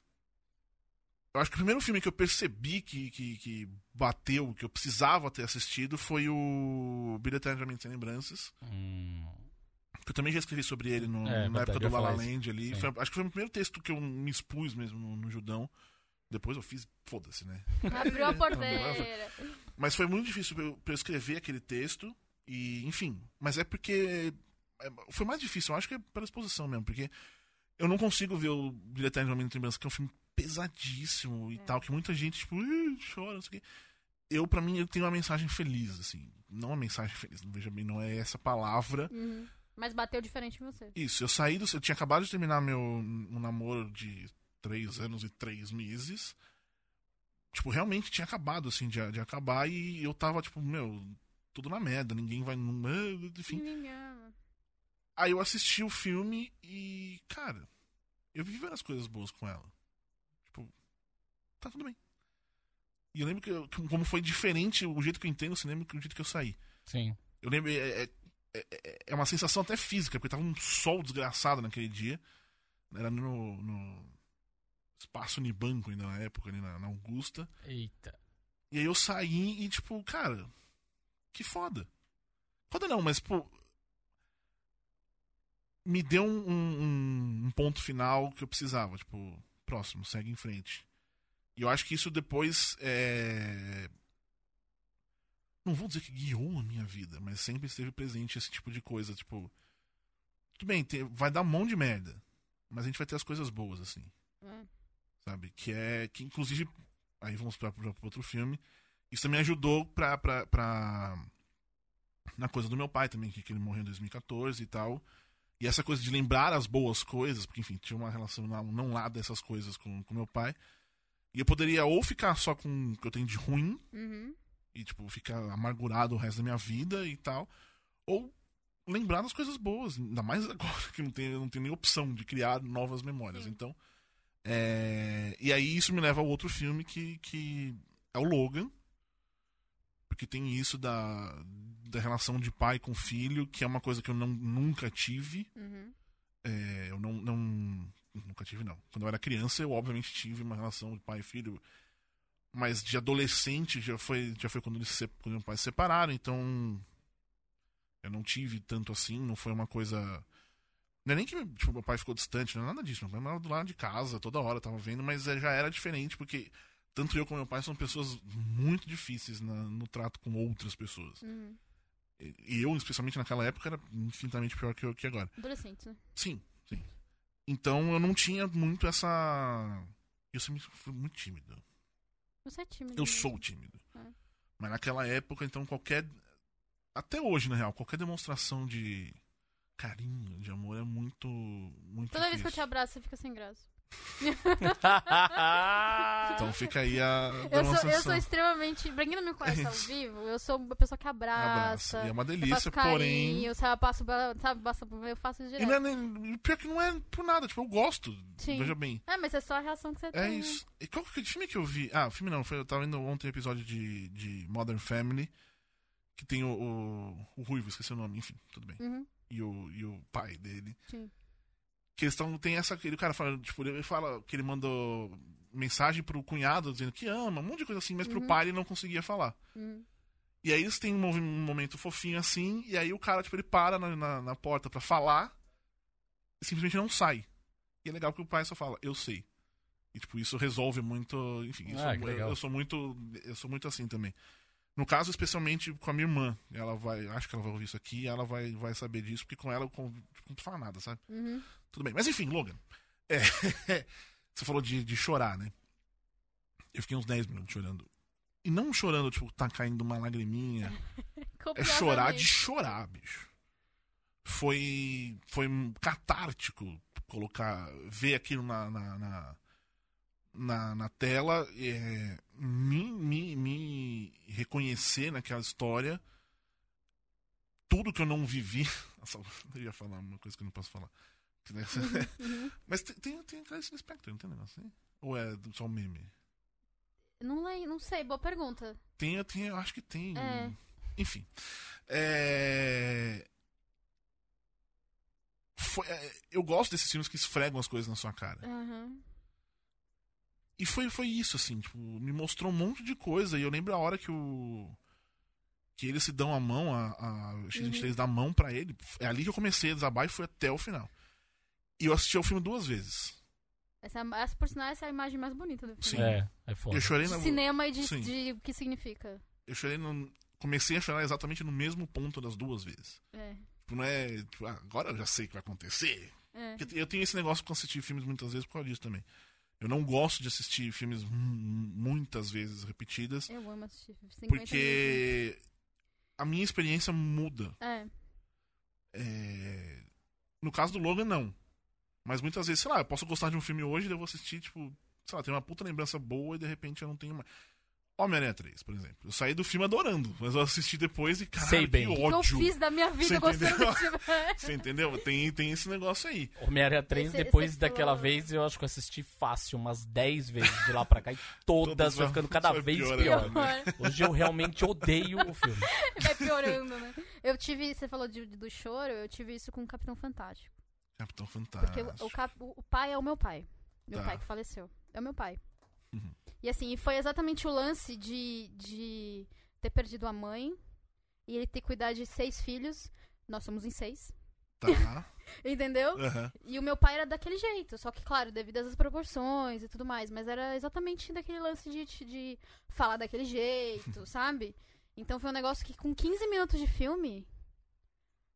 Eu acho que o primeiro filme que eu percebi que, que, que bateu, que eu precisava ter assistido, foi o Billy Eternamente Sem Lembranças. Hum, Que eu também já escrevi sobre ele no- É, na época do La La. Land ali. Foi- acho que foi o primeiro texto que eu me expus mesmo no, no Judão. Depois eu fiz, foda-se, né? Abriu a porteira. Mas foi muito difícil pra eu, eu escrever aquele texto. E, enfim. Mas é porque. é, foi mais difícil, eu acho que é pela exposição mesmo. Porque eu não consigo ver o Eterno de Momento de Lembrança, que é um filme pesadíssimo e É. tal. Que muita gente, tipo, "Ih, chora, não sei o quê. Eu, pra mim, ele tem uma mensagem feliz, assim. Não uma mensagem feliz, veja bem, não é essa palavra. Uhum. Mas bateu diferente em você. Isso, eu saí do. Eu tinha acabado de terminar meu um namoro de três anos e três meses. Tipo, realmente tinha acabado, assim, de, de acabar e eu tava, tipo, meu, tudo na merda, ninguém vai. Enfim. Aí eu assisti o filme e, cara, eu vi várias coisas boas com ela. Tipo, tá tudo bem. E eu lembro que, eu, como foi diferente o jeito que eu entendo o cinema que o jeito que eu saí. Sim. Eu lembro, é, é, é, é uma sensação até física, porque tava um sol desgraçado naquele dia. Era no, no espaço Unibanco ainda na época, ali na, na Augusta. Eita. E aí eu saí e, tipo, cara, que foda. Foda não, mas, pô. Me deu um, um, um ponto final que eu precisava. Tipo, próximo, segue em frente. E eu acho que isso depois é... Não vou dizer que guiou a minha vida, mas sempre esteve presente esse tipo de coisa. Tipo, tudo bem, tem... vai dar um monte de merda. Mas a gente vai ter as coisas boas, assim. É. Sabe? Que é. Que inclusive. Aí vamos pra outro filme. Isso também ajudou pra, pra, pra. Na coisa do meu pai também, que, que ele morreu em 2014 e tal. E essa coisa de lembrar as boas coisas, porque enfim, tinha uma relação não, não lá dessas coisas com, com meu pai. E eu poderia ou ficar só com o que eu tenho de ruim, Uhum. e tipo, ficar amargurado o resto da minha vida e tal. Ou lembrar das coisas boas, ainda mais agora que não tem, não tem nem opção de criar novas memórias. Sim. Então. É, E aí isso me leva ao outro filme que, que é o Logan. Porque tem isso da, da relação de pai com filho, que é uma coisa que eu não, nunca tive. Uhum. É, eu não, não. Nunca tive, não. Quando eu era criança, eu obviamente tive uma relação de pai e filho. Mas de adolescente já foi, já foi quando, eles se, quando meus pais se separaram, então. Eu não tive tanto assim, não foi uma coisa. Não é nem que tipo, meu pai ficou distante, não é nada disso. Meu pai morava do lado de casa, toda hora tava vendo, mas é, já era diferente, porque tanto eu como meu pai são pessoas muito difíceis na- no trato com outras pessoas. Uhum. E eu, especialmente naquela época, era infinitamente pior que, eu- que agora. Adolescentes, né? Sim, sim. Então eu não tinha muito essa. Eu sempre fui muito tímido. Você é tímido. Eu né? sou tímido. É. Mas naquela época, então, qualquer. Até hoje, na real, qualquer demonstração de carinho, de amor é muito. muito Toda vez que eu te difícil. abraço, você fica sem graça. Então fica aí a Eu sou, eu sou extremamente. Pra quem não me conhece ao vivo, eu sou uma pessoa que abraça. Abraça. E é uma eu delícia, faço porém. carinho, sabe, eu passo, sabe, passo, eu faço E direto. não é nem. Pior que não é por nada, tipo, eu gosto. Sim. Veja bem. É, mas é só a reação que você tem. É isso. E qual que filme que eu vi? Ah, filme não, foi, eu tava vendo ontem um episódio de, de Modern Family, que tem o, o, o Ruivo, esqueci o nome, enfim, tudo bem. Uhum, E o, e o pai dele. sim. Que eles tão, tem essa. Aquele cara fala, tipo, ele fala que ele mandou mensagem pro cunhado dizendo que ama, um monte de coisa assim, mas pro Uhum. pai ele não conseguia falar. Uhum. E aí eles têm um, um momento fofinho assim, e aí o cara, tipo, ele para na, na, na porta pra falar e simplesmente não sai. E é legal que o pai só fala, eu sei. E tipo, isso resolve muito. Enfim, isso Ah, eu- que legal. eu, sou muito. Eu sou muito assim também. No caso, especialmente com a minha irmã. Ela vai. Acho que ela vai ouvir isso aqui e ela vai, vai saber disso, porque com ela eu con- tipo, não fala nada, sabe? Uhum. Tudo bem. Mas enfim, Logan. É, você falou de, de chorar, né? Eu fiquei uns 10 minutos chorando. E não chorando, tipo, tá caindo uma lagriminha. É chorar de chorar, bicho. Foi. Foi catártico colocar. ver aquilo na. na, na, na- na tela. é, me, me, me reconhecer naquela história. Tudo que eu não vivi. Nossa, eu ia falar uma coisa que eu não posso falar. Uhum. Mas tem, tem, tem Clarice Lispector, não tem negócio assim? Ou é só um meme? Não, lem- não sei, boa pergunta. Tem, tem, eu acho que tem. É. Enfim. É... Foi- é, eu gosto desses filmes que esfregam as coisas na sua cara. Uhum. E foi, foi isso, assim, tipo, me mostrou um monte de coisa. E eu lembro a hora que o. Que eles se dão a mão, a, a X23 dá a mão pra ele. É ali que eu comecei a desabar e fui até o final. E eu assisti ao filme duas vezes. Essa, essa, por sinal, essa é a imagem mais bonita do Sim. filme. É, é foda. Eu chorei De na. cinema e de, Sim. de o que significa. Eu chorei no. Comecei a chorar exatamente no mesmo ponto das duas vezes. É. Tipo, não é. Tipo, ah, agora eu já sei o que vai acontecer. É. Eu tenho esse negócio com assistir filmes muitas vezes por causa disso também. Eu não gosto de assistir filmes mu- muitas vezes repetidas, Eu amo assistir. 50 porque a minha experiência muda. É. É, No caso do Logan, não. Mas muitas vezes, sei lá, eu posso gostar de um filme hoje e eu vou assistir, tipo, sei lá, tem uma puta lembrança boa e de repente eu não tenho mais. Homem-Aranha 3, por exemplo. Eu saí do filme adorando, mas eu assisti depois e, caralho, Sei bem. que O O que eu fiz da minha vida Você gostando entendeu? desse filme. Você entendeu? Tem, tem esse negócio aí. Homem-Aranha 3, Esse- depois esse daquela falou- vez, eu acho que eu assisti fácil umas 10 vezes de lá pra cá e todas Todas foi vai- ficando cada vez piorando, pior. né? Hoje eu realmente odeio o filme. Vai piorando, né? Eu tive, você falou de- do choro, eu tive isso com o Capitão Fantástico. Capitão Fantástico. Porque o, o cap- o- o pai é o meu pai. Meu Tá. pai que faleceu. É o meu pai. Uhum. E assim, foi exatamente o lance de, de ter perdido a mãe e ele ter cuidar de seis filhos. Nós somos em seis. Tá. Entendeu? Aham. E o meu pai era daquele jeito, só que, claro, devido às proporções e tudo mais, mas era exatamente daquele lance de, de falar daquele jeito, sabe? Então foi um negócio que com 15 minutos de filme,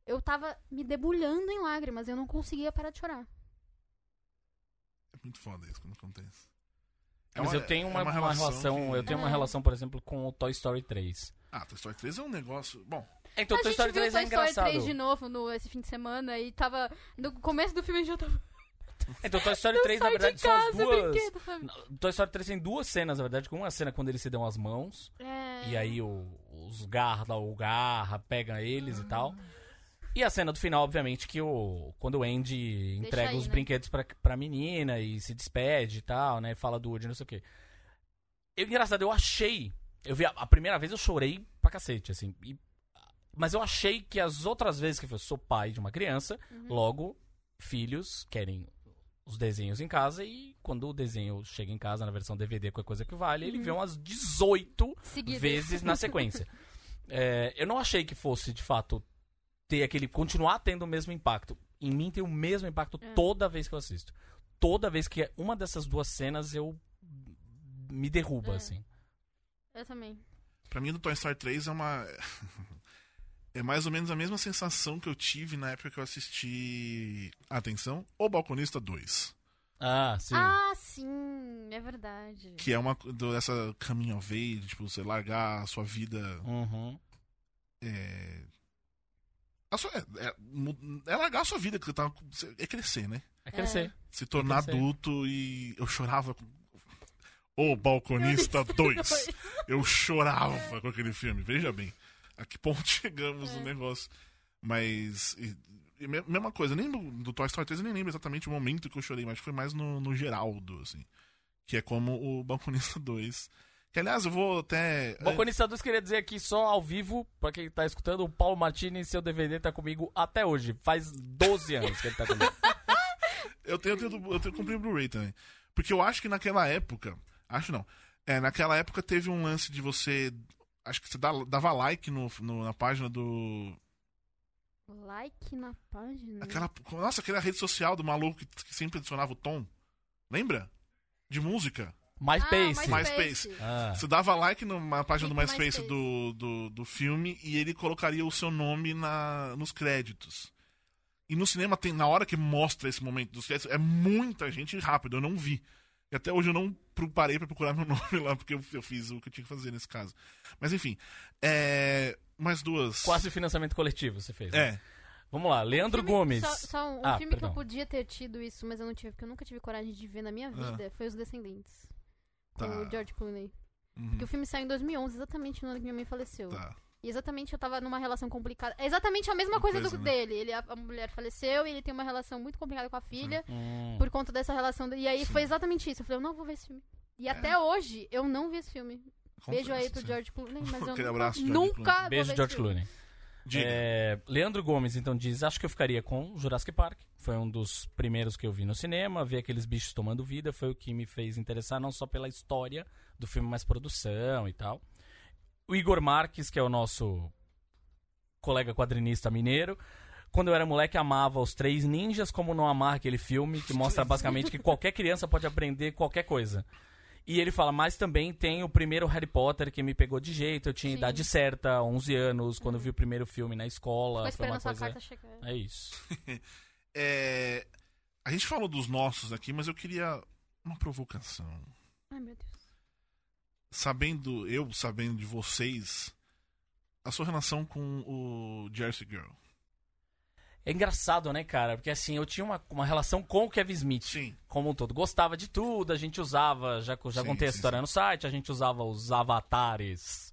eu tava me debulhando em lágrimas, eu não conseguia parar de chorar. É muito foda isso quando acontece. É Mas uma- eu tenho é uma, uma relação, que- eu tenho uma É. relação, por exemplo, com o Toy Story 3. Ah, Toy Story 3 é um negócio. Bom, Então, a Toy Story viu 3 Toy é Story engraçado. 3 de novo no, esse fim de semana e tava. No começo do filme a gente já tava. Então, Toy Story 3, na verdade, de são as duas. brinquedo, Toy Story 3 tem duas cenas, na verdade. Uma cena quando eles se dão as mãos. É... E aí o, os garra, o garra pega eles e tal. E a cena do final, obviamente, que o quando o Andy entrega aí, os né? brinquedos pra, pra menina e se despede e tal, né? Fala do Woody, não sei o quê. Eu, engraçado, eu achei. Eu vi a, a primeira vez eu chorei pra cacete, assim. e- mas eu achei que as outras vezes que eu sou pai de uma criança, Uhum. logo, filhos querem os desenhos em casa e quando o desenho chega em casa na versão DVD, qualquer coisa que vale, ele Uhum. vê umas 18 Seguidas. vezes na sequência. É, eu não achei que fosse, de fato, ter aquele. continuar tendo o mesmo impacto. Em mim tem o mesmo impacto É. toda vez que eu assisto. Toda vez que é uma dessas duas cenas eu. me derruba, É. assim. Eu também. pra mim do Toy Story 3 é uma. É mais ou menos a mesma sensação que eu tive na época que eu assisti. Atenção, O Balconista 2. Ah, sim. Ah, sim, é verdade. Que é uma. do- Essa caminho of age, tipo, você largar a sua vida. Uhum. É. a sua- é, é, é largar a sua vida, que você tá. É crescer, né? É crescer. Se tornar crescer. adulto e eu chorava. O Balconista 2. Eu chorava com aquele filme, veja bem. A que ponto chegamos no É. negócio. Mas. E, e me- mesma coisa, nem do, do Toy Story 3 eu nem lembro exatamente o momento que eu chorei, mas foi mais no, no Geraldo, assim. Que é como o Balconista 2. Que aliás, eu vou até. Balconista 2 queria dizer aqui só ao vivo, pra quem tá escutando, o Paulo Martini, seu DVD, tá comigo até hoje. Faz 12 anos que ele tá comigo. Eu tenho, eu tenho, eu tenho comprei o Blu-ray também. Porque eu acho que naquela época. Acho não. É, naquela época teve um lance de você. Acho que você dava like no, no- na página do. Like na página. Aquela, nossa, aquela rede social do maluco que, que sempre adicionava o tom. Lembra? De música. MySpace. Ah, MySpace. Ah. Você dava like numa página do MySpace MySpace. do, do, do filme e ele colocaria o seu nome na, nos créditos. E no cinema tem, na hora que mostra esse momento dos créditos, é muita gente rápido, eu não vi. E até hoje eu não pro- parei pra procurar meu nome lá, porque eu, eu fiz o que eu tinha que fazer nesse caso. Mas enfim, é, mais duas. Quase financiamento coletivo você fez. né? É. Vamos lá, Leandro Filme- Gomes. Só, só um, um Ah, filme perdão. que eu podia ter tido isso, mas eu não tive, porque eu nunca tive coragem de ver na minha vida, foi Os Descendentes. Com Ah. Tá. o George Clooney. Uhum, Porque o filme saiu em 2011, exatamente no ano que minha mãe faleceu. tá. E exatamente eu tava numa relação complicada. É exatamente a mesma Uma coisa, coisa, do né? dele. Ele, a, a mulher faleceu e ele tem uma relação muito complicada com a filha Hum. por conta dessa relação. E aí Sim. foi exatamente isso. Eu falei, eu não vou ver esse filme. E É. até hoje, eu não vi esse filme. Beijo aí pro sim. George Clooney, mas eu nunca, nunca Clooney. vou Beijo, ver George esse filme. Clooney. É, Leandro Gomes, então, diz: Acho que eu ficaria com Jurassic Park. Foi um dos primeiros que eu vi no cinema. Ver aqueles bichos tomando vida foi o que me fez interessar, não só pela história do filme, mas produção e tal. O Igor Marques, que é o nosso colega quadrinista mineiro. Quando eu era moleque, amava os Três Ninjas, como não amar aquele filme, que mostra basicamente que qualquer criança pode aprender qualquer coisa. E ele fala, mas também tem o primeiro Harry Potter que me pegou de jeito. Eu tinha Sim. idade certa, 11 anos, quando eu vi o primeiro filme na escola. Foi uma coisa... carta chegar. É isso. É, a gente falou dos nossos aqui, mas eu queria uma provocação. Ai, meu Deus. sabendo, eu sabendo de vocês, a sua relação com o Jersey Girl. É engraçado, né, cara? Porque assim, eu tinha uma, uma relação com o Kevin Smith. Sim. Como um todo. Gostava de tudo, a gente usava, já, já Sim, contei a história sim. no site, a gente usava os avatares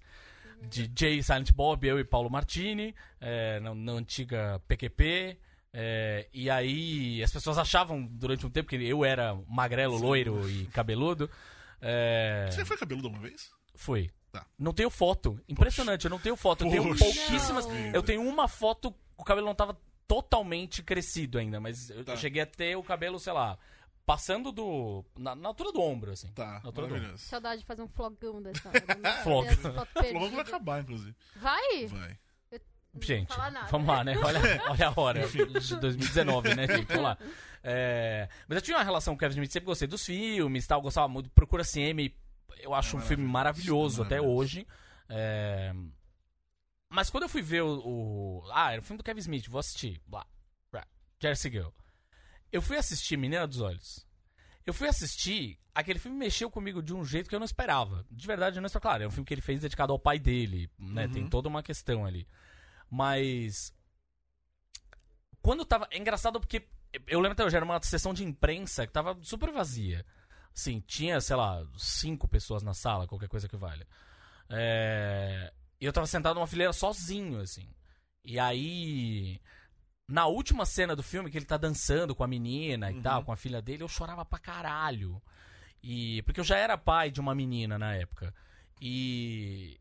de Jay Silent Bob, eu e Paulo Martini, é, na, na antiga PQP. é, e aí as pessoas achavam durante um tempo que eu era magrelo, loiro e cabeludo. É, Você foi cabeludo uma vez? Fui. Tá. Não tenho foto. Impressionante, eu não tenho foto. Eu tenho Poxa pouquíssimas. Eu tenho uma foto, o cabelo não tava totalmente crescido ainda, mas eu, Tá. cheguei a ter o cabelo, sei lá, passando do. Na, na altura do ombro, assim. Tá, Eu tô doido. maravilhoso. Saudade de fazer um flogão dessa. Flog. fotos Logo vai acabar, inclusive. Vai? Vai. Gente, vamos lá, né? Olha, olha a hora. De 2019, né, gente? Vamos lá. É, mas eu tinha uma relação com o Kevin Smith, sempre gostei dos filmes tal, gostava muito. Procura CM, eu acho É um filme maravilhoso, maravilhoso até hoje. É, mas quando eu fui ver o, o- Ah, era o filme do Kevin Smith, vou assistir. Blá, blá, Jersey Girl. Eu fui assistir Menina dos Olhos. Eu fui assistir, aquele filme mexeu comigo de um jeito que eu não esperava. De verdade, eu não esperava. Claro, é um filme que ele fez dedicado ao pai dele, né? Uhum. Tem toda uma questão ali. Mas. Quando tava. É engraçado porque. Eu lembro até hoje, era uma sessão de imprensa que tava super vazia. Assim, tinha, sei lá, cinco pessoas na sala, qualquer coisa que valha. É, E eu tava sentado numa fileira sozinho, assim. E aí. Na última cena do filme, que ele tá dançando com a menina e Uhum. tal, com a filha dele, eu chorava pra caralho. E. Porque eu já era pai de uma menina na época. E.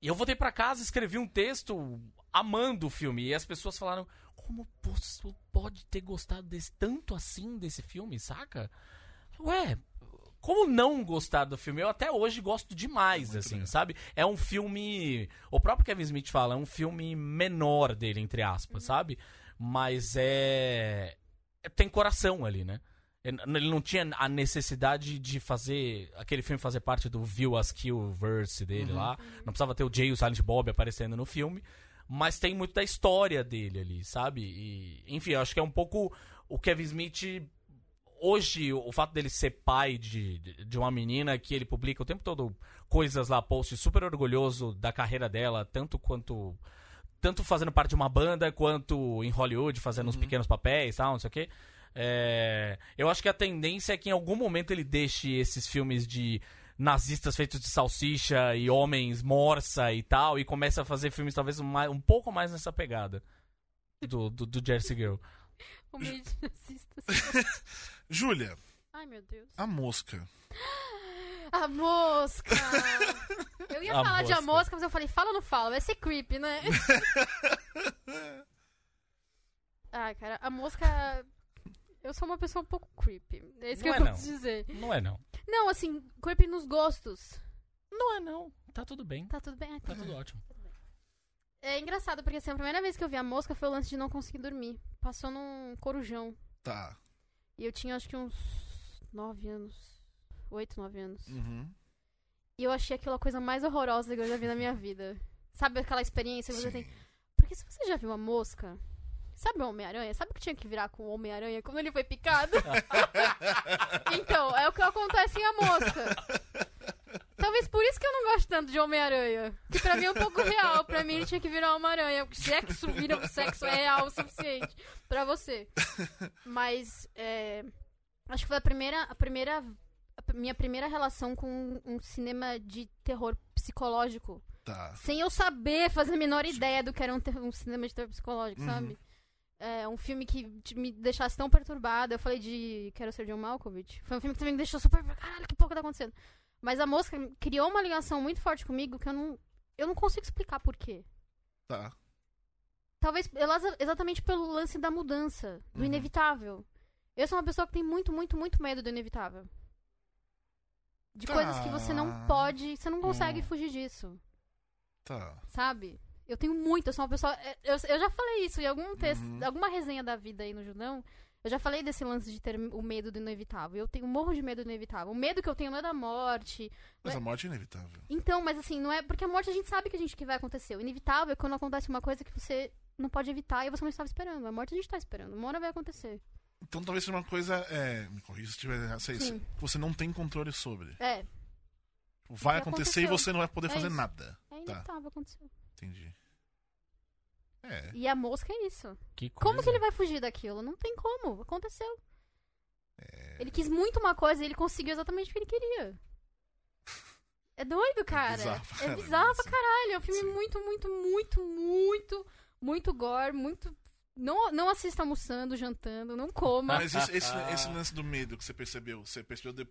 E eu voltei pra casa, escrevi um texto amando o filme. E as pessoas falaram: Como você pode ter gostado desse, tanto assim desse filme, saca? Ué, como não gostar do filme? Eu até hoje gosto demais, Muito assim, legal. sabe? É um filme. O próprio Kevin Smith fala, é um filme menor dele, entre aspas, sabe? Mas é. é- Tem coração ali, né? Ele não tinha a necessidade de fazer aquele filme fazer parte do View Askew verse dele Uhum. lá. Não precisava ter o Jay e o Silent Bob aparecendo no filme. Mas tem muito da história dele ali, sabe? E, enfim, eu acho que é um pouco o Kevin Smith. Hoje, o fato dele ser pai de, de- uma menina que ele publica o tempo todo coisas lá, posts super orgulhoso da carreira dela, tanto quanto. Tanto fazendo parte de uma banda, quanto em Hollywood, fazendo uns pequenos papéis tal, não sei o quê. É, eu acho que a tendência é que em algum momento ele deixe esses filmes de nazistas feitos de salsicha e homens morsa e tal, e comece a fazer filmes talvez um, mais- um pouco mais nessa pegada do, do, do Jersey Girl. O meio de nazistas. Júlia, Ai, meu Deus. a mosca. A mosca! Eu ia A falar de a mosca. mosca, mas eu falei, fala ou não fala? Vai ser creepy, né? Ai, cara, a mosca. Eu sou uma pessoa um pouco creepy. É isso Não que é, eu não. posso dizer. Não é não. Não, assim, creepy nos gostos. Não é não. Tá tudo bem. Tá tudo bem? Ah, Tá tá tudo ótimo. É engraçado, porque assim, a primeira vez que eu vi a mosca foi o lance de não conseguir dormir. Passou num corujão. Tá. E eu tinha acho que uns 9 anos. 8, 9 anos. Uhum. E eu achei aquilo a coisa mais horrorosa que eu já vi na minha vida. Sabe aquela experiência que você tem? Porque se você já viu a mosca, sabe o Homem-Aranha? Sabe o que tinha que virar com o Homem-Aranha quando ele foi picado? então, é o que acontece em a mosca. Talvez por isso que eu não gosto tanto de Homem-Aranha. Que pra mim é um pouco real. Pra mim ele tinha que virar Homem-Aranha. O sexo vira o sexo é real o suficiente pra você. Mas é, acho que foi a primeira, a primeira a minha primeira relação com um cinema de terror psicológico. Tá. Sem eu saber fazer a menor ideia do que era um, um cinema de terror psicológico, Uhum. sabe? É um filme que me deixasse tão perturbada. Eu falei de Quero Ser John Malkovich. Foi um filme que também me deixou super. Caralho, que pouco tá acontecendo. Mas a mosca criou uma ligação muito forte comigo que eu não. Eu não consigo explicar por quê. Tá. Talvez elas- exatamente pelo lance da mudança, do Uhum. inevitável. Eu sou uma pessoa que tem muito, muito, muito medo do inevitável. De Tá. coisas que você não pode, você não consegue Hum. fugir disso, Tá. sabe? Eu tenho muito, eu sou uma pessoa. Eu, eu já falei isso em algum texto, Uhum. alguma resenha da vida aí no Judão. Eu já falei desse lance de ter o medo do inevitável. Eu tenho morro de medo do inevitável. O medo que eu tenho não é da morte. Mas Ué. a morte é inevitável. Então, mas assim, não é. Porque a morte a gente sabe que a gente que vai acontecer. O inevitável é quando acontece uma coisa que você não pode evitar e você não estava esperando. A morte a gente tá esperando. Uma hora vai acontecer. Então talvez seja uma coisa. É, me corrija se estiver errado. é que Você não tem controle sobre. É, Vai acontecer e aconteceu. você não vai poder É fazer isso. nada. é inevitável acontecer. Entendi. É. E a mosca é isso. Que Como que ele vai fugir daquilo? Não tem como. Aconteceu. É. Ele quis muito uma coisa e ele conseguiu exatamente o que ele queria. É doido, cara. bizarro pra É bizarro pra sim. caralho. É um filme Sim. muito, muito, muito, muito, muito gore, muito. Não, não assista almoçando, jantando, não coma. Mas esse, esse, esse lance do medo que você percebeu, você percebeu de-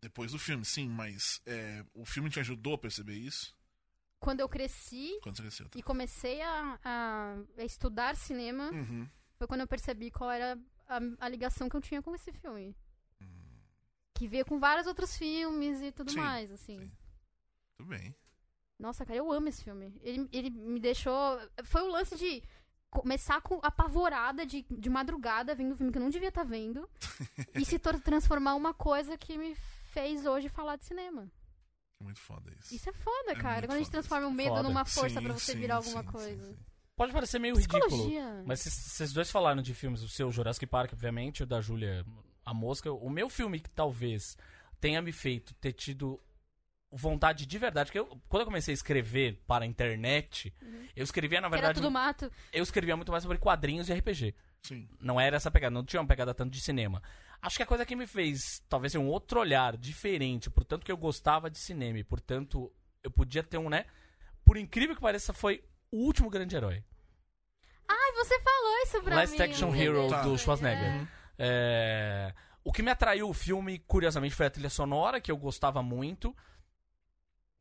depois do filme, sim, mas é, o filme te ajudou a perceber isso? Quando eu cresci Quando cresceu? tá? e comecei a, a- estudar cinema, Uhum. foi quando eu percebi qual era a, a ligação que eu tinha com esse filme. Que veio com vários outros filmes e tudo Sim, mais, assim. sim. Tudo bem. Nossa, cara, eu amo esse filme. Ele, ele me deixou. Foi o lance de começar com apavorada de, de madrugada, vendo um filme que eu não devia estar vendo, e se transformar uma coisa que me fez hoje falar de cinema. É muito foda isso. Isso é foda, É cara. Quando a gente transforma o medo Foda. numa força Sim, pra você sim, virar alguma sim, coisa. sim, sim. Pode parecer meio ridículo. Psicologia. Mas vocês- vocês dois falaram de filmes, o seu Jurassic Park, obviamente, o da Júlia, A Mosca. O meu filme que talvez tenha me feito ter tido vontade de verdade, porque eu, quando eu comecei a escrever para a internet, eu escrevia, na que era verdade, tudo mato. eu escrevia muito mais sobre quadrinhos e RPG. Sim. Não era essa pegada, não tinha uma pegada tanto de cinema. Acho que a coisa que me fez, talvez, um outro olhar diferente, portanto que eu gostava de cinema e, portanto, eu podia ter um, né? Por incrível que pareça, foi o último grande herói. Ai, você falou isso pra Last mim. Action um Hero Tá. do. Schwarzenegger. Uhum. É, O que me atraiu o filme, curiosamente, foi a trilha sonora, que eu gostava muito.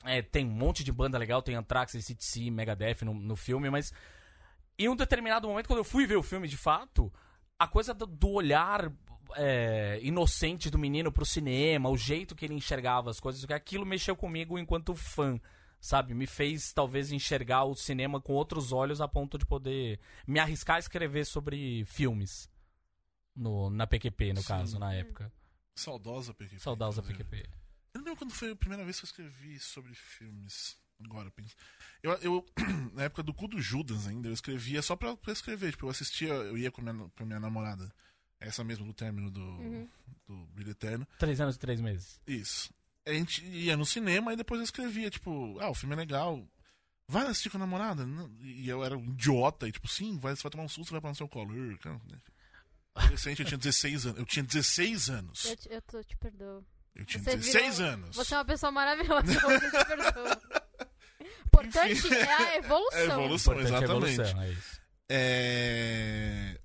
É, tem um monte de banda legal, tem Anthrax, ACDC, Megadeth no, no filme, mas em um determinado momento, quando eu fui ver o filme de fato, a coisa do, do olhar é, inocente do menino pro cinema, o jeito que ele enxergava as coisas, aquilo mexeu comigo enquanto fã, sabe? Me fez talvez enxergar o cinema com outros olhos a ponto de poder me arriscar a escrever sobre filmes. No, na PQP, no Sim. caso, na época. Saudosa PQP. Saudosa. PQP. Eu não lembro quando foi a primeira vez que eu escrevi sobre filmes. Agora, eu penso. Eu, eu, na época do cu do Judas ainda, eu escrevia só pra, pra escrever. Tipo, eu assistia, eu ia com a minha, com a minha namorada. Essa mesmo do término do, Uhum. do Brilho Eterno. Três anos e três meses. Isso. A gente ia no cinema e depois eu escrevia, tipo, ah, o filme é legal. Vai assistir com a namorada? E eu era um idiota, e tipo, sim, vai, você vai tomar um susto, vai pra no seu colo. Né? Adolescente, eu tinha 16 anos. Eu tinha 16 anos. Eu, te- eu tô, te perdoo. Eu tinha Você 16 virou- anos. Você é uma pessoa maravilhosa, eu te perdoo. Importante Enfim. é a evolução. É evolução, Importante é a exatamente. evolução, é isso. É.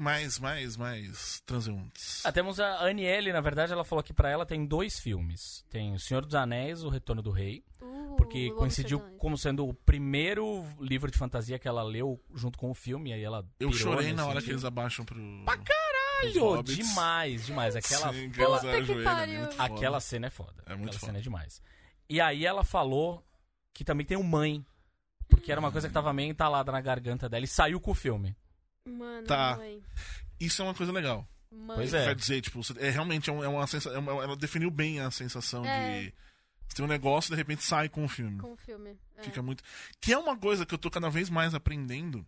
Mais, mais, mais transeuntes. Ah, temos a Aniele, na verdade, ela falou que pra ela tem dois filmes. Tem O Senhor dos Anéis, O Retorno do Rei, Uh, porque coincidiu como sendo o primeiro livro de fantasia que ela leu junto com o filme, aí ela Eu chorei na hora que eles abaixam pro. Pra Caralho, demais, demais. Aquela, Sim, aquela, ajoelha, foda. aquela cena é foda. É muito aquela foda. cena é demais. E aí ela falou que também tem o Mãe, porque era uma coisa que tava meio entalada na garganta dela e saiu com o filme. Mano, Tá. mãe. Isso é uma coisa legal. Mãe. Pois é. Quer dizer, tipo, é realmente é uma, é uma sensação. é uma- ela definiu bem a sensação É. de. Você tem um negócio e de repente sai com o filme. Com o filme. É. Fica muito. Que é uma coisa que eu tô cada vez mais aprendendo.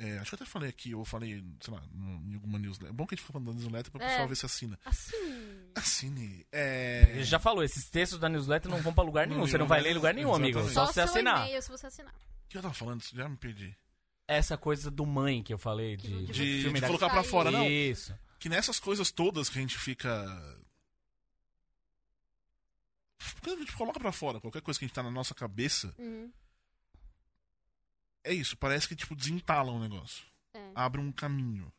É, acho que eu até falei aqui, ou falei, sei lá, em alguma newsletter. É bom que a gente fica falando da newsletter pra É. pessoal ver se assina. Assim. Assine. É. Ele já falou, esses textos da newsletter não vão pra lugar nenhum. Você não vai ler em lugar nenhum, amigo. Exatamente. Só Só você seu assinar. e-mail se você assinar. O que eu tava falando? Já me perdi. Essa coisa do mãe que eu falei, de, De- de De, filme de colocar pra Sair. fora, não. Isso. Que nessas coisas todas que a gente fica. Quando a gente coloca pra fora qualquer coisa que a gente tá na nossa cabeça, Uhum. é isso. Parece que, tipo, desentala um negócio. É. Abre um caminho.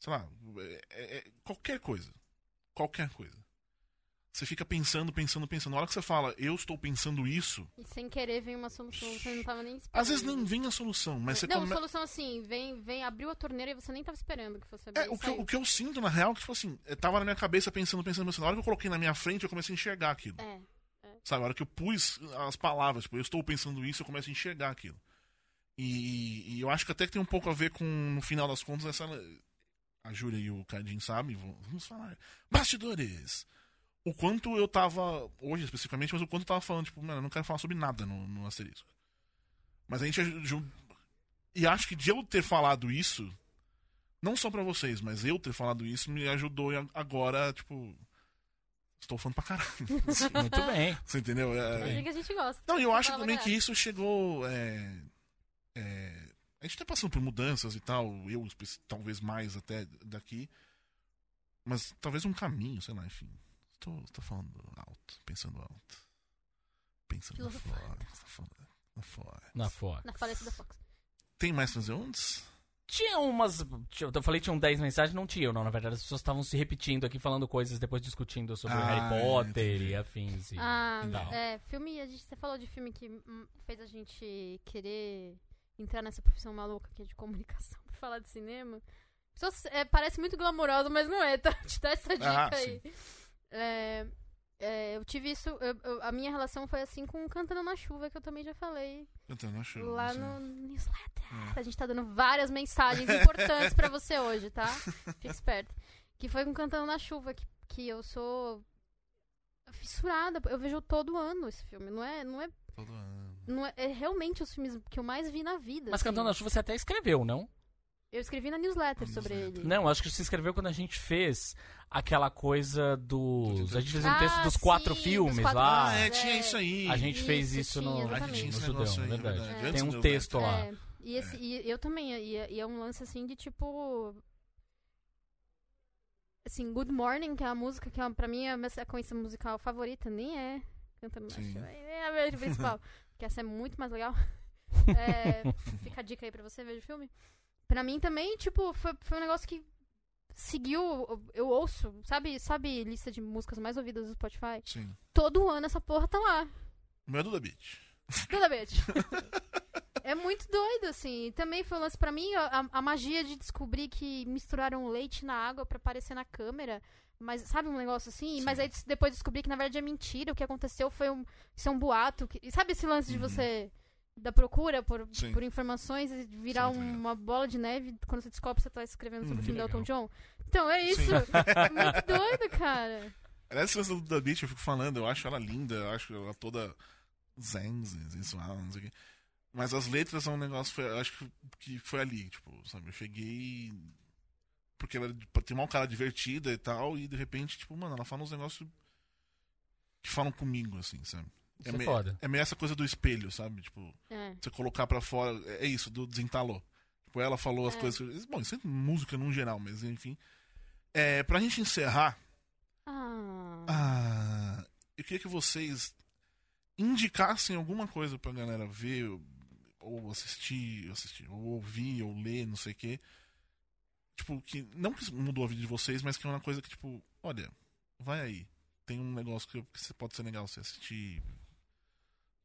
Sei lá, é- é- é qualquer coisa. Qualquer coisa. Você fica pensando, pensando, pensando. Na hora que você fala, eu estou pensando isso, E sem querer vem uma solução você não tava nem esperando. às vezes nem vem a solução, mas você Não, come... solução assim, vem, vem, abriu a torneira e você nem tava esperando que fosse abrir. É, o que, eu, o que eu sinto, na real, é que, tipo assim, eu tava na minha cabeça pensando, pensando, pensando. Na hora que eu coloquei na minha frente, eu comecei a enxergar aquilo. É. Sabe, a hora que eu pus as palavras, tipo, eu estou pensando isso, eu começo a enxergar aquilo. E, e eu acho que até que tem um pouco a ver com, no final das contas, essa. A Júlia e o Cadinho sabem, vamos falar. Bastidores! O quanto eu tava, hoje especificamente, mas o quanto eu tava falando, tipo, mano, eu não quero falar sobre nada no, no asterisco. Mas a gente. E acho que de eu ter falado isso, não só pra vocês, mas eu ter falado isso, me ajudou e agora, tipo. Estou falando pra caralho. Muito bem. Você entendeu? É, É assim que a gente gosta. não, eu acho também que isso chegou. É, é, A gente tá passando por mudanças e tal, eu talvez mais até daqui. Mas talvez um caminho, sei lá, enfim. Tô, tô falando alto, pensando alto. Pensando na fora. Na fora. Na fora. Na Fox. Na falência da Fox. Tem mais transeuntes? Tinha umas. tinha- Eu falei que tinham 10 mensagens, não tinham, não. Na verdade, as pessoas estavam se repetindo aqui, falando coisas, depois discutindo sobre o Ah, Harry Potter e afins. E, Ah, tal. é, filme, a gente, você falou de filme que hum, fez a gente querer entrar nessa profissão maluca que é de comunicação pra falar de cinema. Pessoas, é, parece muito glamouroso, mas não é, tá? Te dá essa dica Ah, aí. É, é, eu tive isso, eu- eu- a minha relação foi assim com Cantando na Chuva, que eu também já falei tô não acho. lá no newsletter. É. A gente tá dando várias mensagens importantes pra você hoje, tá? Fique esperto. Que foi com Cantando na Chuva, que, que eu sou fissurada. Eu vejo todo ano esse filme. Não é, não é, Todo ano. não é, é realmente os filmes que eu mais vi na vida. Mas assim. Cantando na Chuva você até escreveu, não? Eu escrevi na newsletter sobre newsletter. ele. Não, acho que você escreveu quando a gente fez aquela coisa dos. A gente fez um Ah, texto dos quatro sim, filmes dos quatro lá. Ah, é, é. tinha isso aí. A gente fez Isso, isso tinha, no, A gente exatamente. tinha no esse Judeu, negócio aí, é verdade. verdade. É. Antes Tem do um texto lá. É, e, esse, e eu também, e, e é um lance assim de tipo. Assim, Good Morning, que é a música que é, pra mim é a minha sequência musical favorita, nem é Sim. chuva, é a minha principal. porque essa é muito mais legal. É, fica a dica aí pra você ver o filme. Pra mim também, tipo, foi, foi um negócio que seguiu. Eu ouço, sabe, sabe, lista de músicas mais ouvidas do Spotify? Sim. Todo ano essa porra tá lá. O meu é Duda Beat. Toda vez. é muito doido, assim. Também foi um lance pra mim, a, a magia de descobrir que misturaram leite na água pra aparecer na câmera. Mas sabe um negócio assim? Sim. Mas aí depois descobri que na verdade é mentira. O que aconteceu foi um, isso é um boato. que- sabe esse lance de Uhum. você da procura por, Sim. por informações e virar Sim, uma bola de neve quando você descobre que você tá escrevendo sobre Uhum. o filme do. Elton John? Então é isso. Muito doido, cara. Aliás, essa do Duda Beat eu fico falando, eu acho ela linda, eu acho ela toda zen, sensual, não sei o quê. Mas as letras são um negócio, foi, eu acho que, que foi ali, tipo, sabe? Eu cheguei. Porque ela tem uma cara divertida e tal, e de repente, tipo, mano, ela fala uns negócios que falam comigo, assim, sabe? Isso é meio, foda. é meio essa coisa do espelho, sabe? Tipo, É. você colocar pra fora. É isso, do desentalou. Tipo, ela falou as É. coisas. Bom, isso é música no geral, mas enfim. É, pra gente encerrar, Ah. ah, eu queria que vocês indicassem alguma coisa pra galera ver, ou- ou assistir, assistir, ou ouvir, ou ler, não sei o quê. Tipo, que não que mudou a vida de vocês, mas que é uma coisa que, tipo, olha, vai aí. Tem um negócio que, que você pode ser legal você assistir.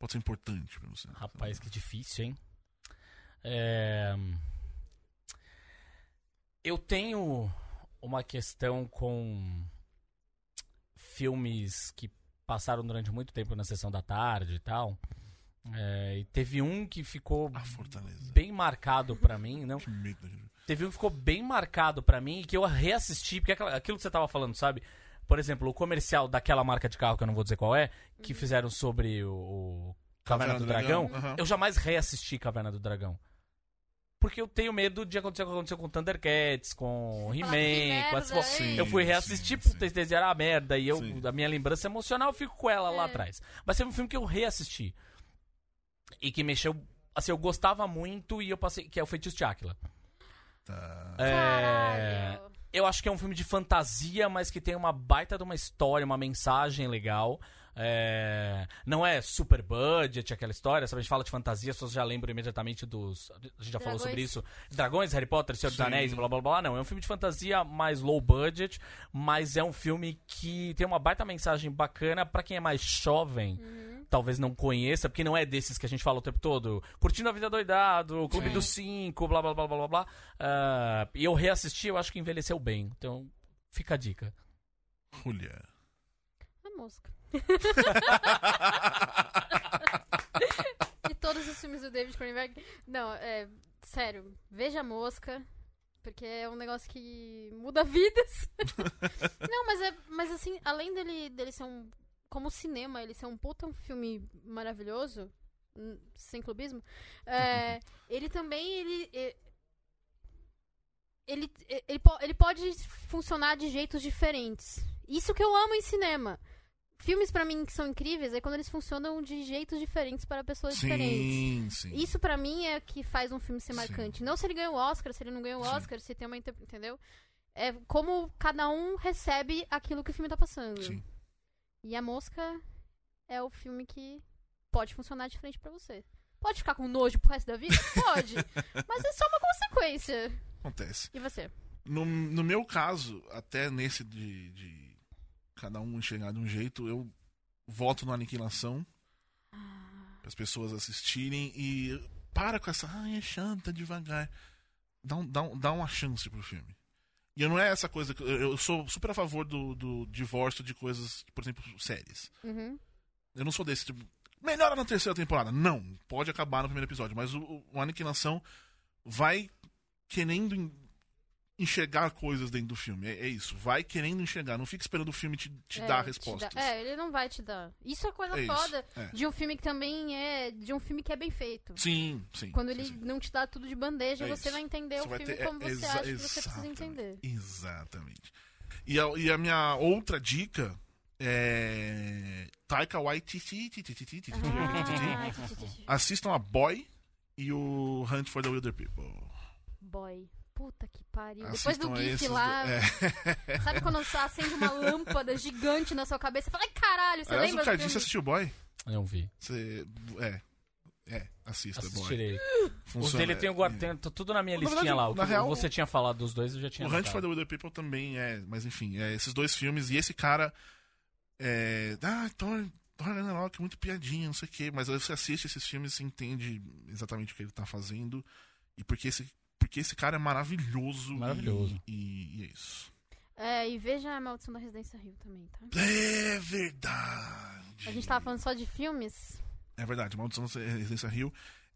Pode ser importante pra você. Rapaz, que difícil, hein? É... Eu tenho uma questão com filmes que passaram durante muito tempo na sessão da tarde e tal. É, e teve um que ficou A Fortaleza. bem marcado pra mim, não? Medo. Teve um que ficou bem marcado pra mim e que eu reassisti, porque aquilo que você tava falando, sabe? Por exemplo, o comercial daquela marca de carro, que eu não vou dizer qual é, que fizeram sobre o, o Caverna, do Dragão, aham. eu jamais reassisti Caverna do Dragão. Porque eu tenho medo de acontecer o que aconteceu com Thundercats, com Falar, "Que He-Man, com as... hein?" Eu fui Sim, reassistir, sim, puta, esse era a merda, e eu, Sim. a minha lembrança emocional, eu fico com ela lá É. atrás. Mas teve um filme que eu reassisti. E que mexeu... Assim, eu gostava muito e eu passei... Que é o Feitiço de Áquila. Tá. É... Caralho. Eu acho que é um filme de fantasia, mas que tem uma baita de uma história, uma mensagem legal. É, Não é super budget aquela história, sabe? A gente fala de fantasia, as pessoas já lembram imediatamente dos. A gente já falou Dragões. sobre isso. Dragões, Harry Potter, Senhor dos. Anéis, blá blá blá. Não, é um filme de fantasia mais low budget, mas é um filme que tem uma baita mensagem bacana pra quem é mais jovem. Uhum. Talvez não conheça, porque não é desses que a gente fala o tempo todo. Curtindo a vida doidado, Clube Sim. dos Cinco, blá blá blá blá blá blá. Ah, e eu reassisti, eu acho que envelheceu bem. Então, fica a dica. Julia. A mosca. De todos os filmes do David Cronenberg. Não, é. Sério, veja a mosca. Porque é um negócio que muda vidas. Não, mas é. Mas assim, além dele, dele ser um. Como cinema, ele ser um puta um filme maravilhoso. hum, Sem clubismo. é, ele também. Ele. Ele, ele, ele pode funcionar de jeitos diferentes. Isso que eu amo em cinema filmes pra mim que são incríveis é quando eles funcionam de jeitos diferentes para pessoas diferentes. Sim, sim. Isso pra mim é que faz um filme ser Sim. marcante. Não se ele ganhou o Oscar, se ele não ganhou o Sim. Oscar, se tem uma. Entendeu? É como cada um recebe aquilo que o filme tá passando. Sim. E a Mosca é o filme que pode funcionar diferente pra você. Pode ficar com nojo pro resto da vida? Pode. Mas é só uma consequência. Acontece. E você? No, no meu caso, até nesse de, de cada um enxergar de um jeito, eu voto no Aniquilação para as pessoas assistirem e para com essa, ai, é chanta devagar. Dá, um, dá, um, dá uma chance pro filme. E não é essa coisa. que- Eu, eu sou super a favor do, do divórcio de coisas, por exemplo, séries. Uhum. Eu não sou desse tipo. Melhora na terceira temporada. Não, pode acabar no primeiro episódio. Mas o, o- Aniquilação vai querendo en- enxergar coisas dentro do filme. É, é, isso. Vai querendo enxergar. Não fica esperando o filme te, te é, dar respostas. Te dá. É, ele não vai te dar. Isso é coisa é foda de um filme que também é. De um filme que é bem feito. Sim, sim. Quando sim, ele sim. não te dá tudo de bandeja, você isso. vai entender você o vai filme ter, como você acha que você precisa entender. Exatamente. E a, e a minha outra dica é. Taika Waititi. Assistam a Boy e o Hunt for the Wilder People. Boy. Puta que pariu. Depois do GIF lá, do- é. sabe quando você acende uma lâmpada gigante na sua cabeça e fala, ai caralho, você Aliás, lembra o Cardinho, você assistiu Boy? Não vi. Você. É. É, assista, Boy. Assistirei. Os Funciona, dele tem o é. guarda, tá tudo na minha Na listinha verdade, lá. O na que real, você tinha falado dos dois, eu já tinha O Hunt for the Wilder People também é, mas enfim, é esses dois filmes e esse cara é, ah, Thor, Thor Ragnarok, muito piadinha, não sei o quê, mas aí você assiste esses filmes e entende exatamente o que ele tá fazendo e porque esse porque esse cara é maravilhoso. Maravilhoso. E, e- e é isso. É, e veja a Maldição da Residência Rio também, tá? É verdade. A gente tava falando só de filmes. É verdade, Maldição da Residência Rio,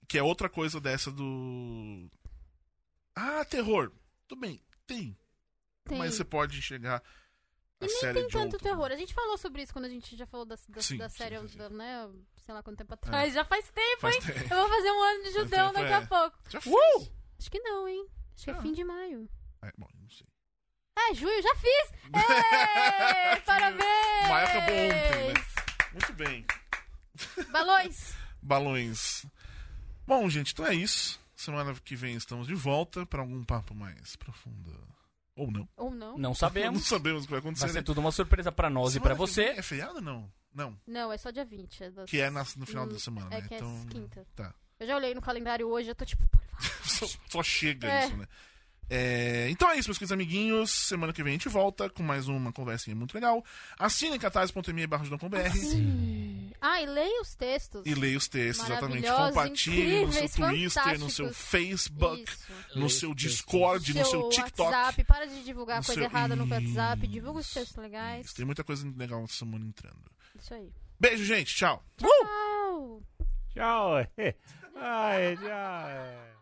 que é outra coisa dessa do. Ah, terror. Tudo bem, tem. Tem. Mas você pode enxergar a E nem série tem de tanto outro. terror. A gente falou sobre isso quando a gente já falou da, da, Sim, da série, sim, sim. da- né? Sei lá quanto tempo atrás. Já faz tempo, Faz hein? tempo. Eu vou fazer um ano de judão tempo, daqui é. a pouco. Já fiz. Acho que não, hein? Acho que é Ah. fim de maio. É, bom, não sei. É, junho, já fiz! Ê, parabéns! Maio acabou ontem, né? Muito bem. Balões! Balões. Bom, gente, então é isso. Semana que vem estamos de volta para algum papo mais profundo. Ou não. Ou não. Não Não sabemos. sabemos o que vai acontecer. Vai ser né? tudo uma surpresa pra nós e Semana pra que você. É feriado ou não? Não. Não, é só dia 20. É das- Que é no final Hum, da semana, é né? que é então. quinta. Tá. Eu já olhei no calendário hoje, eu tô tipo. Só, só chega É. isso, né? É, então é isso, meus queridos amiguinhos. Semana que vem a gente volta com mais uma conversinha muito legal. Assinem catarse.me barra. Ah, e leia os textos. e leia os textos, exatamente. Compartilhe no seu Twitter, no seu. Facebook, Isso. no seu. Discord, no seu TikTok. WhatsApp, para de divulgar coisa seu- errada no WhatsApp, divulga os textos legais. Isso, tem muita coisa legal essa semana entrando. Isso aí. Beijo, gente. Tchau. Tchau! Tchau. Ai, tchau.